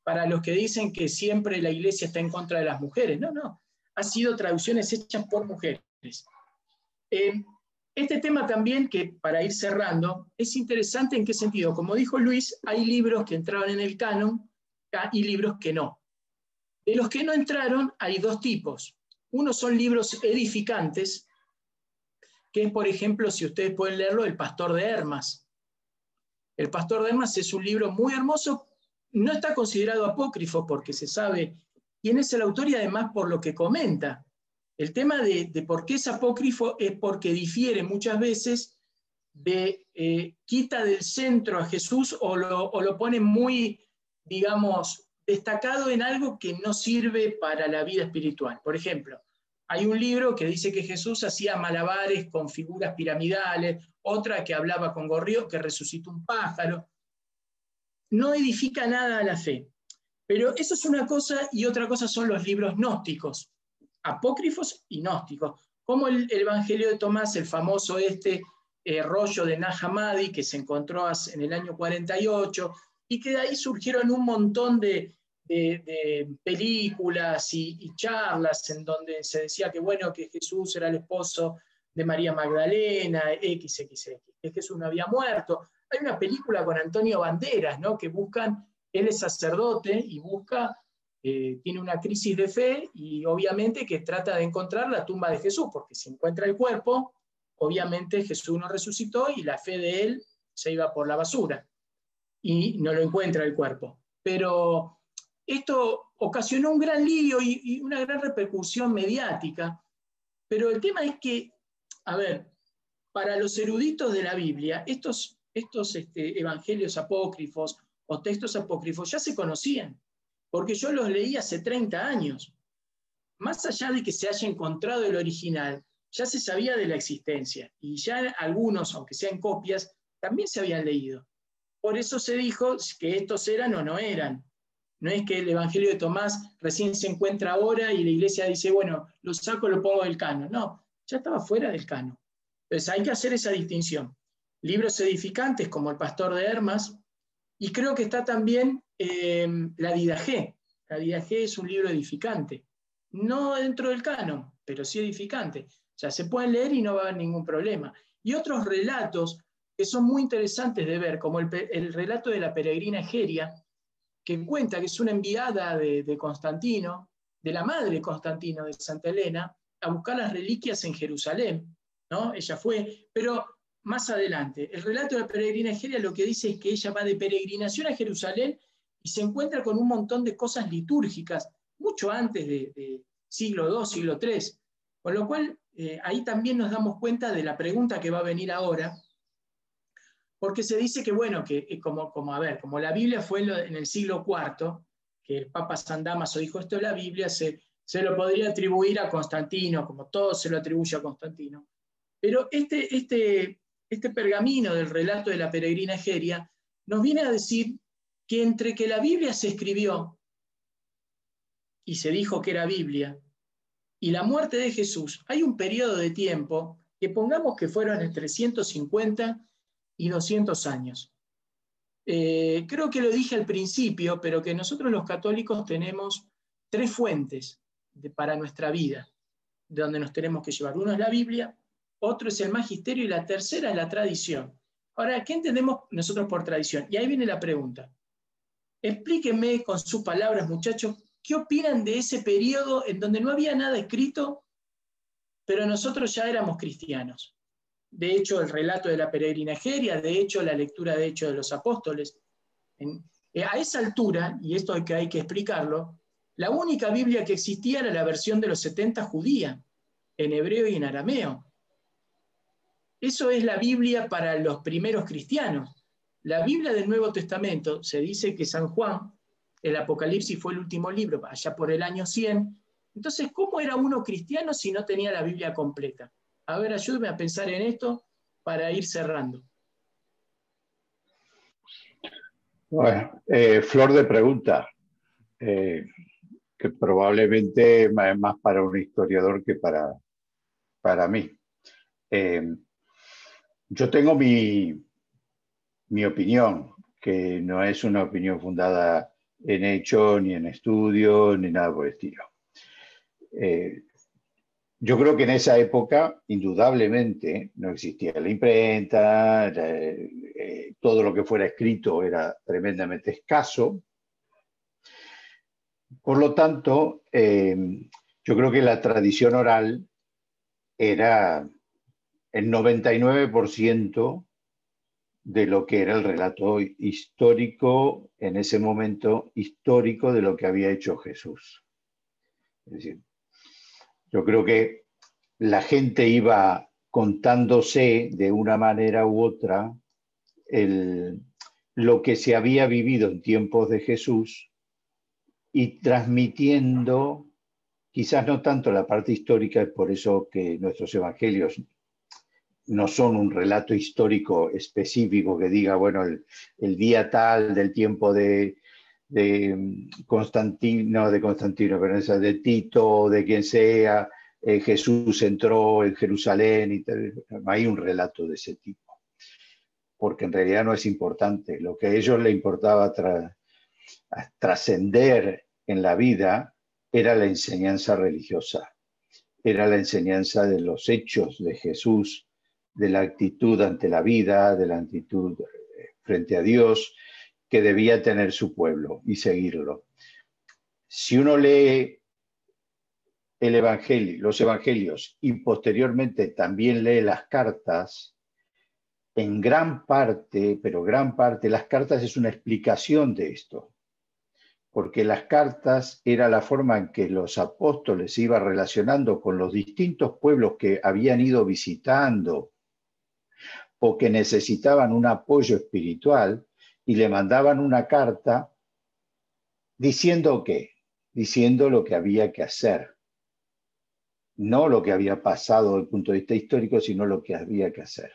Para los que dicen que siempre la iglesia está en contra de las mujeres. No, no. Han sido traducciones hechas por mujeres. Eh, este tema también, que para ir cerrando, es interesante en qué sentido. Como dijo Luis, hay libros que entraron en el canon y libros que no. De los que no entraron hay dos tipos. Uno son libros edificantes, que es, por ejemplo, si ustedes pueden leerlo, El Pastor de Hermas. El Pastor de Hermas es un libro muy hermoso, no está considerado apócrifo porque se sabe quién es el autor y además por lo que comenta. El tema de, por qué es apócrifo es porque difiere muchas veces de eh, quita del centro a Jesús o lo, pone muy, digamos, destacado en algo que no sirve para la vida espiritual. Por ejemplo, hay un libro que dice que Jesús hacía malabares con figuras piramidales, otra que hablaba con gorrión, que resucitó un pájaro. No edifica nada a la fe. Pero eso es una cosa y otra cosa son los libros gnósticos apócrifos y gnósticos, como el, Evangelio de Tomás, el famoso este eh, rollo de Nahamadi que se encontró en el año 48, y que de ahí surgieron un montón de, películas y, charlas en donde se decía que bueno, que Jesús era el esposo de María Magdalena, XXX, que Jesús no había muerto. Hay una película con Antonio Banderas, ¿no? que buscan, él es sacerdote y busca eh, tiene una crisis de fe y obviamente que trata de encontrar la tumba de Jesús, porque si encuentra el cuerpo, obviamente Jesús no resucitó y la fe de él se iba por la basura y no lo encuentra el cuerpo. Pero esto ocasionó un gran lío y, una gran repercusión mediática, pero el tema es que, a ver, para los eruditos de la Biblia, estos, estos este, evangelios apócrifos o textos apócrifos ya se conocían porque yo los leí hace 30 años. Más allá de que se haya encontrado el original, ya se sabía de la existencia y ya algunos, aunque sean copias, también se habían leído. Por eso se dijo que estos eran o no eran. No es que el Evangelio de Tomás recién se encuentra ahora y la iglesia dice, bueno, lo saco, lo pongo del cano. No, ya estaba fuera del cano. Entonces hay que hacer esa distinción. Libros edificantes como El Pastor de Hermas, y creo que está también Em, la G. La G es un libro edificante. No dentro del canon, pero sí edificante. O sea, se pueden leer y no va a haber ningún problema. Y otros relatos que son muy interesantes de ver, como el, relato de la peregrina Egeria, que cuenta que es una enviada de, de Constantino, de la madre Constantino de Santa Elena, a buscar las reliquias en Jerusalén. ¿no? Ella fue, pero más adelante, el relato de la peregrina Egeria lo que dice es que ella va de peregrinación a Jerusalén y se encuentra con un montón de cosas litúrgicas, mucho antes de, siglo II, siglo III. Con lo cual, eh, ahí también nos damos cuenta de la pregunta que va a venir ahora, porque se dice que, bueno, que eh, como, como, a ver, como la Biblia fue en el siglo IV, que el Papa San Damaso dijo esto de la Biblia, se, se lo podría atribuir a Constantino, como todo se lo atribuye a Constantino. Pero este, este, este pergamino del relato de la peregrina Egeria nos viene a decir que entre que la Biblia se escribió y se dijo que era Biblia, y la muerte de Jesús, hay un periodo de tiempo que pongamos que fueron entre 150 y 200 años. Eh, creo que lo dije al principio, pero que nosotros los católicos tenemos tres fuentes para nuestra vida, de donde nos tenemos que llevar. Uno es la Biblia, otro es el magisterio y la tercera es la tradición. Ahora, ¿qué entendemos nosotros por tradición? Y ahí viene la pregunta. Explíquenme con sus palabras, muchachos, ¿qué opinan de ese periodo en donde no había nada escrito, pero nosotros ya éramos cristianos? de hecho el relato de la peregrinajeria, de hecho la lectura de Hechos de los Apóstoles. Eh, a esa altura, y esto que, hay que explicarlo, la única Biblia que existía era la versión de los 70 judía, en hebreo y en arameo. Eso es la Biblia para los primeros cristianos. La Biblia del Nuevo Testamento se dice que San Juan, el Apocalipsis fue el último libro, allá por el año 100. Entonces, ¿cómo era uno cristiano si no tenía la Biblia completa? A ver, ayúdeme a pensar en esto para ir cerrando. Bueno, eh, flor de pregunta, eh, que probablemente es más para un historiador que para, para mí. Eh, yo tengo mi, mi opinión, que no es una opinión fundada en hecho, ni en estudio, ni nada por el estilo. Eh, yo creo que en esa época, indudablemente, no existía la imprenta, eh, todo lo que fuera escrito era tremendamente escaso. Por lo tanto, eh, yo creo que la tradición oral era el 99% de lo que era el relato histórico, en ese momento histórico de lo que había hecho Jesús. Es decir, yo creo que la gente iba contándose de una manera u otra lo que se había vivido en tiempos de Jesús y transmitiendo, quizás no tanto la parte histórica, es por eso que nuestros evangelios no son un relato histórico específico que diga, bueno, el, día tal del tiempo de, Constantino, de Constantino, pero de Tito, de quien sea, eh, Jesús entró en Jerusalén, hay un relato de ese tipo, porque en realidad no es importante. Lo que a ellos le importaba trascender en la vida era la enseñanza religiosa, era la enseñanza de los hechos de Jesús, de la actitud ante la vida, de la actitud eh, frente a Dios que debía tener su pueblo y seguirlo. Si uno lee el evangelio, los evangelios y posteriormente también lee las cartas, en gran parte, pero gran parte, las cartas es una explicación de esto, porque las cartas era la forma en que los apóstoles se iban relacionando con los distintos pueblos que habían ido visitando o que necesitaban un apoyo espiritual y le mandaban una carta diciendo qué, diciendo lo que había que hacer. No lo que había pasado desde el punto de vista histórico, sino lo que había que hacer.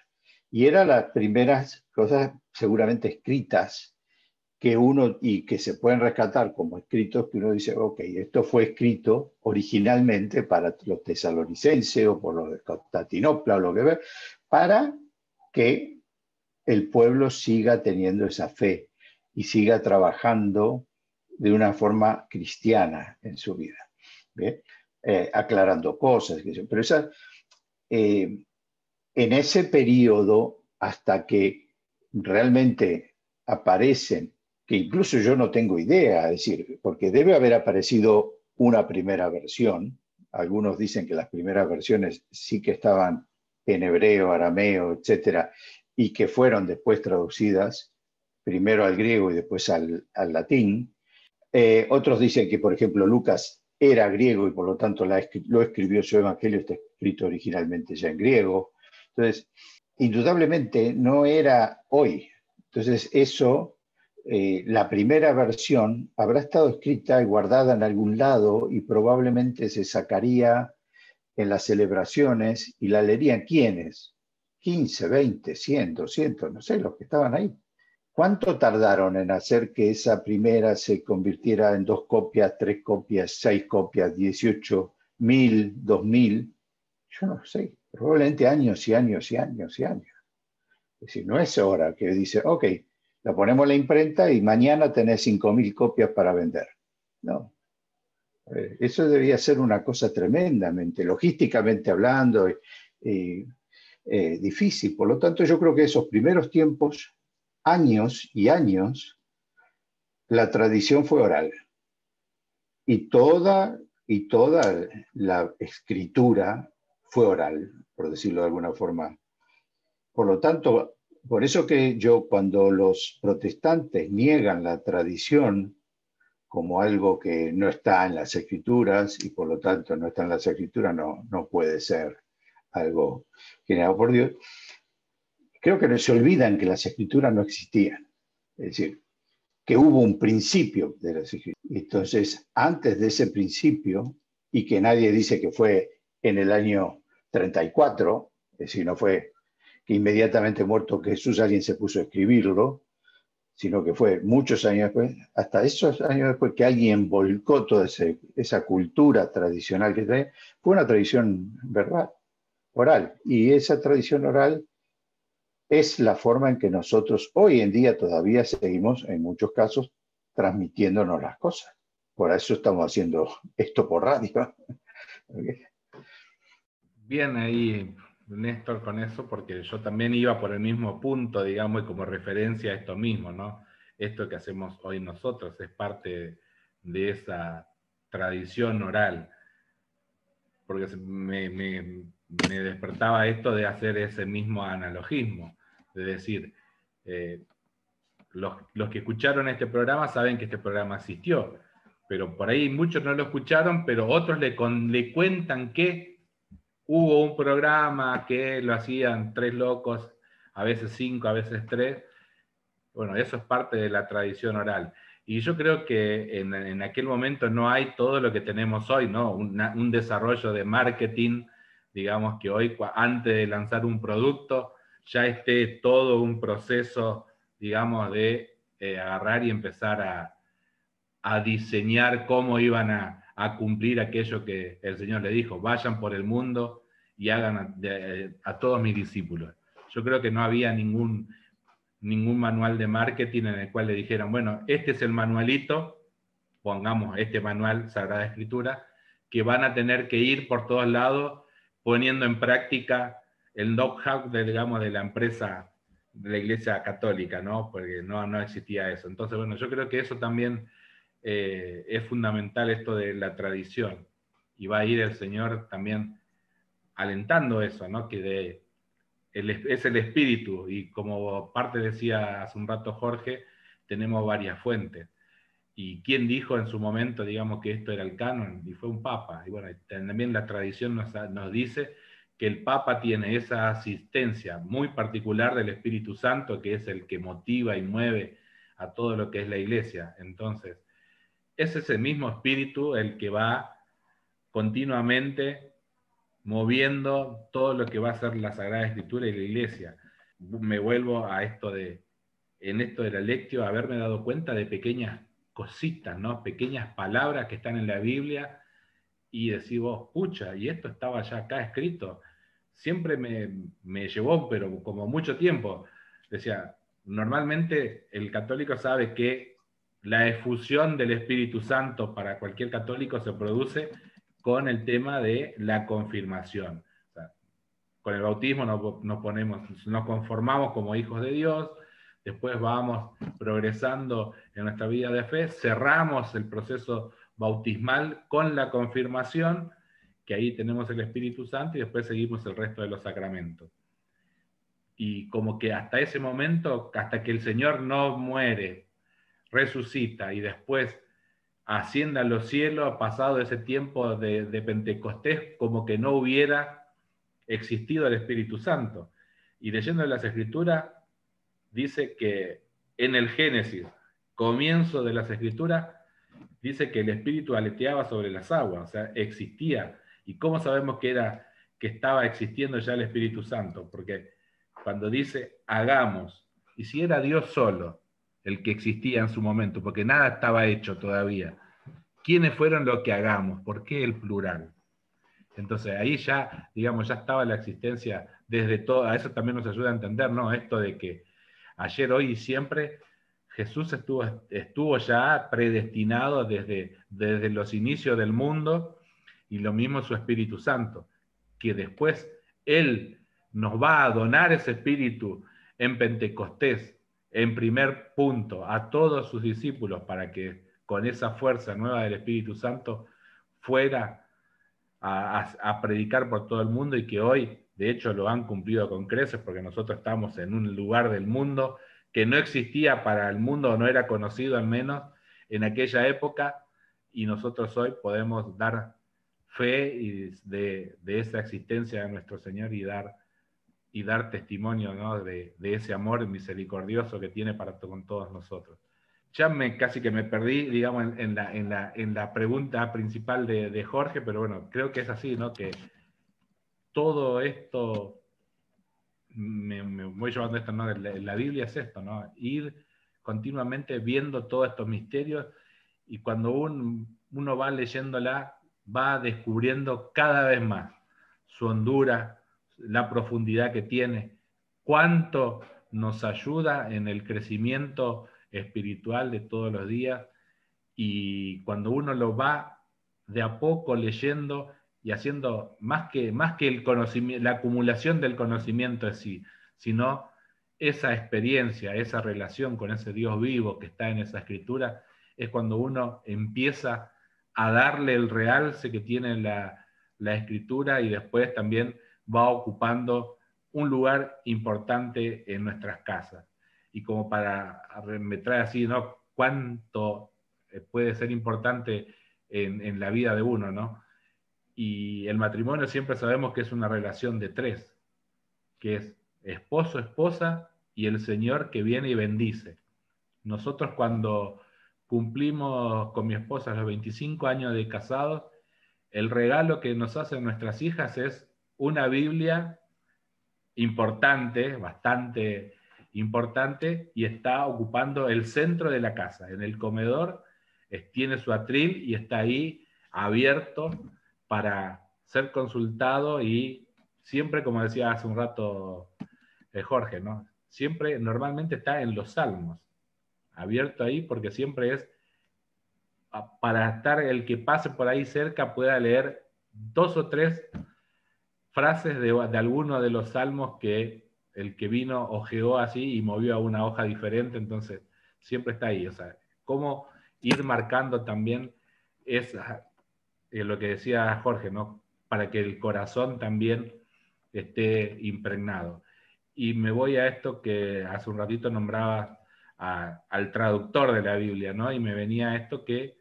Y eran las primeras cosas seguramente escritas que uno, y que se pueden rescatar como escritos, que uno dice, ok, esto fue escrito originalmente para los tesalonicenses o por los de Constantinopla o lo que ve, para que el pueblo siga teniendo esa fe y siga trabajando de una forma cristiana en su vida, eh, aclarando cosas. Pero esa, eh, en ese periodo, hasta que realmente aparecen, que incluso yo no tengo idea, decir, porque debe haber aparecido una primera versión, algunos dicen que las primeras versiones sí que estaban en hebreo, arameo, etcétera, y que fueron después traducidas primero al griego y después al, latín. Eh, otros dicen que, por ejemplo, Lucas era griego y por lo tanto lo escribió su evangelio, está escrito originalmente ya en griego. Entonces, indudablemente no era hoy. Entonces, eso, eh, la primera versión habrá estado escrita y guardada en algún lado y probablemente se sacaría en las celebraciones y la leerían quiénes? 15, 20, 100, 200, no sé, los que estaban ahí. ¿Cuánto tardaron en hacer que esa primera se convirtiera en dos copias, tres copias, seis copias, 18 mil, dos mil? Yo no sé, probablemente años y años y años y años. Es decir, no es hora que dice, ok, la ponemos en la imprenta y mañana tenés cinco mil copias para vender. No, eso debía ser una cosa tremendamente, logísticamente hablando, eh, difícil. Por lo tanto, yo creo que esos primeros tiempos, años y años, la tradición fue oral. Y toda, y toda la escritura fue oral, por decirlo de alguna forma Por lo tanto, por eso que yo cuando los protestantes niegan la tradición como algo que no está en las escrituras y por lo tanto no está en las escrituras, no, no puede ser algo generado por Dios, creo que no se olvidan que las escrituras no existían. Es decir, que hubo un principio de las escrituras. Entonces, antes de ese principio, y que nadie dice que fue en el año 34, es decir, no fue que inmediatamente muerto Jesús alguien se puso a escribirlo, sino que fue muchos años después, hasta esos años después que alguien volcó toda esa cultura tradicional que trae, fue una tradición verdad, oral. Y esa tradición oral es la forma en que nosotros hoy en día todavía seguimos, en muchos casos, transmitiéndonos las cosas. Por eso estamos haciendo esto por radio. Bien ahí, Néstor, con eso, porque yo también iba por el mismo punto, digamos, y como referencia a esto mismo, ¿no? Esto que hacemos hoy nosotros es parte de esa tradición oral, porque me, despertaba esto de hacer ese mismo analogismo, de decir, eh, los, que escucharon este programa saben que este programa existió, pero por ahí muchos no lo escucharon, pero otros le, le cuentan que hubo un programa que lo hacían tres locos, a veces cinco, a veces tres. Bueno, eso es parte de la tradición oral. Y yo creo que en, aquel momento no hay todo lo que tenemos hoy, ¿no? un desarrollo de marketing, digamos que hoy, antes de lanzar un producto, ya esté todo un proceso, digamos, de eh, agarrar y empezar a, diseñar cómo iban a, a cumplir aquello que el Señor le dijo, vayan por el mundo y hagan a, todos mis discípulos. Yo creo que no había ningún, ningún manual de marketing en el cual le dijeran, bueno, este es el manualito, pongamos este manual Sagrada Escritura, que van a tener que ir por todos lados poniendo en práctica el know-how de, digamos, de la empresa de la Iglesia Católica, ¿no? Porque no, no existía eso. Entonces, bueno, yo creo que eso también eh, es fundamental esto de la tradición. Y va a ir el Señor también alentando eso, ¿no? Que de, es el espíritu, y como parte decía hace un rato Jorge, tenemos varias fuentes. ¿Y quién dijo en su momento, digamos, que esto era el canon? Y fue un papa. Y bueno, también la tradición nos, nos dice que el Papa tiene esa asistencia muy particular del Espíritu Santo, que es el que motiva y mueve a todo lo que es la iglesia. Entonces, es ese mismo espíritu el que va continuamente moviendo todo lo que va a ser la Sagrada Escritura y la Iglesia. Me vuelvo a esto de, en esto de la lectio, haberme dado cuenta de pequeñas cositas, ¿no? Pequeñas palabras que están en la Biblia y decir vos, pucha, y esto estaba ya acá escrito. Siempre me, me llevó, pero como mucho tiempo. Decía, normalmente el católico sabe que la efusión del Espíritu Santo para cualquier católico se produce con el tema de la confirmación. con el bautismo nos, ponemos, nos conformamos como hijos de Dios, después vamos progresando en nuestra vida de fe, cerramos el proceso bautismal con la confirmación, que ahí tenemos el Espíritu Santo y después seguimos el resto de los sacramentos. Y como que hasta ese momento, hasta que el Señor no muere, resucita y después ascienda a los cielos, pasado ese tiempo de, Pentecostés, como que no hubiera existido el Espíritu Santo. Y leyendo las Escrituras, dice que en el Génesis, comienzo de las Escrituras, dice que el Espíritu aleteaba sobre las aguas, o sea, existía. ¿Y cómo sabemos que, era, que estaba existiendo ya el Espíritu Santo? Porque cuando dice hagamos, y si era Dios solo, el que existía en su momento, porque nada estaba hecho todavía. ¿Quiénes fueron los que hagamos? ¿Por qué el plural? Entonces ahí ya, digamos, ya estaba la existencia desde todo, a eso también nos ayuda a entender, ¿no? Esto de que ayer, hoy y siempre Jesús estuvo, estuvo ya predestinado desde, desde los inicios del mundo y lo mismo su Espíritu Santo, que después Él nos va a donar ese Espíritu en Pentecostés, en primer punto a todos sus discípulos para que con esa fuerza nueva del Espíritu Santo fuera a, predicar por todo el mundo y que hoy de hecho lo han cumplido con creces porque nosotros estamos en un lugar del mundo que no existía para el mundo, no era conocido al menos en aquella época, y nosotros hoy podemos dar fe de, esa existencia de nuestro Señor y dar, y dar testimonio de, ese amor misericordioso que tiene para con todos nosotros. Ya me, casi que me perdí, digamos, en, la, en la, pregunta principal de, Jorge, pero bueno, creo que es así, ¿no? Que todo esto, me, voy llevando esto, ¿no? La, la Biblia es esto, ¿no? Ir continuamente viendo todos estos misterios y cuando uno va leyéndola, va descubriendo cada vez más su hondura, la profundidad que tiene, cuánto nos ayuda en el crecimiento espiritual de todos los días. Y cuando uno lo va de a poco leyendo y haciendo más que, más que el conocimiento, la acumulación del conocimiento en sí, sino esa experiencia, esa relación con ese Dios vivo que está en esa escritura, es cuando uno empieza a darle el realce que tiene la, escritura y después también va ocupando un lugar importante en nuestras casas. Y como para trae así, ¿no? Cuánto eh, puede ser importante en, en, la vida de uno, ¿no? Y el matrimonio siempre sabemos que es una relación de tres, que es esposo, esposa y el Señor que viene y bendice. Nosotros cuando cumplimos con mi esposa los 25 años de casados, el regalo que nos hacen nuestras hijas es una Biblia importante, bastante importante, y está ocupando el centro de la casa. En el comedor tiene su atril y está ahí abierto para ser consultado y siempre, como decía hace un rato eh, Jorge, ¿no? Siempre, normalmente está en los salmos abierto ahí porque siempre es para estar el que pase por ahí cerca pueda leer dos o tres frases de, de alguno de los salmos que el que vino ojeó así y movió a una hoja diferente, entonces siempre está ahí. O sea, cómo ir marcando también esa, eh, lo que decía Jorge, ¿no? Para que el corazón también esté impregnado. Y me voy a esto que hace un ratito nombraba al traductor de la Biblia, ¿no? Y me venía esto que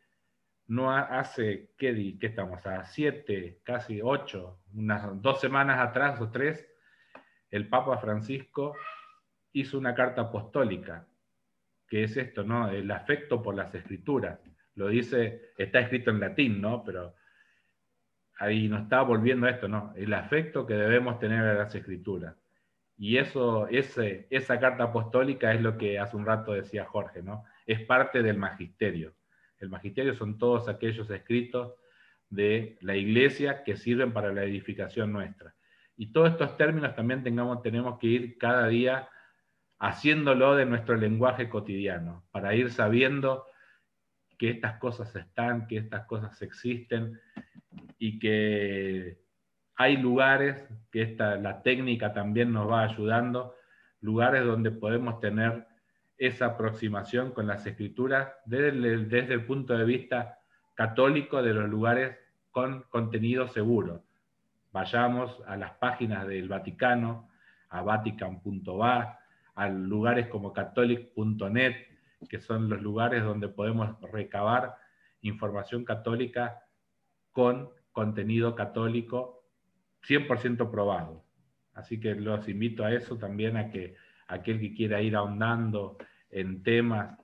no hace, ¿qué, qué estamos? A siete, casi ocho, unas dos semanas atrás o tres, el Papa Francisco hizo una carta apostólica, que es esto, ¿no? El afecto por las escrituras. Lo dice, está escrito en latín, ¿no? Pero ahí nos está volviendo a esto, ¿no? El afecto que debemos tener a las escrituras. Y eso, ese, esa carta apostólica es lo que hace un rato decía Jorge, ¿no? Es parte del magisterio. El magisterio son todos aquellos escritos de la iglesia que sirven para la edificación nuestra. Y todos estos términos también tengamos, tenemos que ir cada día haciéndolo de nuestro lenguaje cotidiano, para ir sabiendo que estas cosas están, que estas cosas existen y que hay lugares, que esta, la técnica también nos va ayudando, lugares donde podemos tener esa aproximación con las escrituras desde el, punto de vista católico de los lugares con contenido seguro. Vayamos a las páginas del Vaticano, a vatican.va, a lugares como catholic.net, que son los lugares donde podemos recabar información católica con contenido católico 100% probado. Así que los invito a eso también, a que aquel que quiera ir ahondando en temas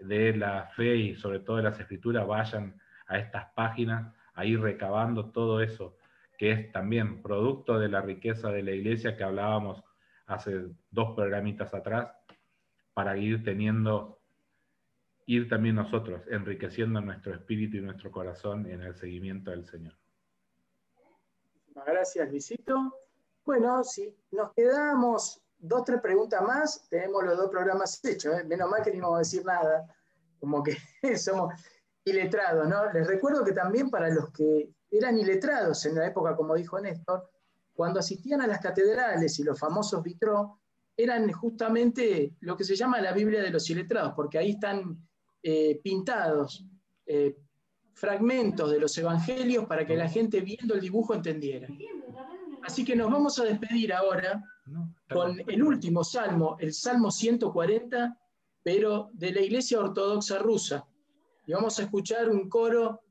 de la fe y sobre todo de las escrituras, vayan a estas páginas, a ir recabando todo eso que es también producto de la riqueza de la iglesia que hablábamos hace dos programitas atrás, para ir teniendo, ir también nosotros enriqueciendo nuestro espíritu y nuestro corazón en el seguimiento del Señor. Gracias, Luisito. Bueno, si nos quedamos dos, tres preguntas más, tenemos los dos programas hechos. ¿eh? Menos mal que ni vamos a decir nada, como que somos iletrados, ¿no? Les recuerdo que también para los que eran iletrados en la época, como dijo Néstor, cuando asistían a las catedrales y los famosos vitró, eran justamente lo que se llama la Biblia de los iletrados, porque ahí están eh, pintados eh, fragmentos de los evangelios para que la gente viendo el dibujo entendiera. Así que nos vamos a despedir ahora con el último salmo, el Salmo 140, pero de la Iglesia Ortodoxa Rusa. Y vamos a escuchar un coro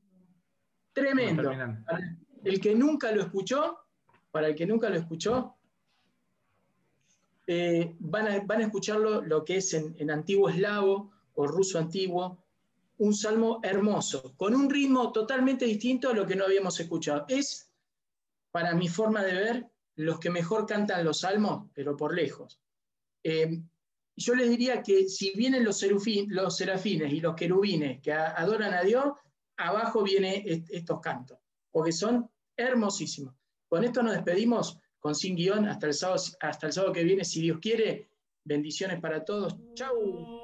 tremendo. Para el que nunca lo escuchó, para el que nunca lo escuchó, eh, van, a, van a escucharlo lo que es en, en antiguo eslavo o ruso antiguo, un salmo hermoso, con un ritmo totalmente distinto a lo que no habíamos escuchado. Es, para mi forma de ver, los que mejor cantan los salmos, pero por lejos. Eh, yo les diría que si vienen los, serafines y los querubines que adoran a Dios, abajo vienen est- estos cantos, porque son hermosísimos. Con esto nos despedimos con Sin Guión hasta el sábado, hasta el sábado que viene, si Dios quiere. Bendiciones para todos. Chau.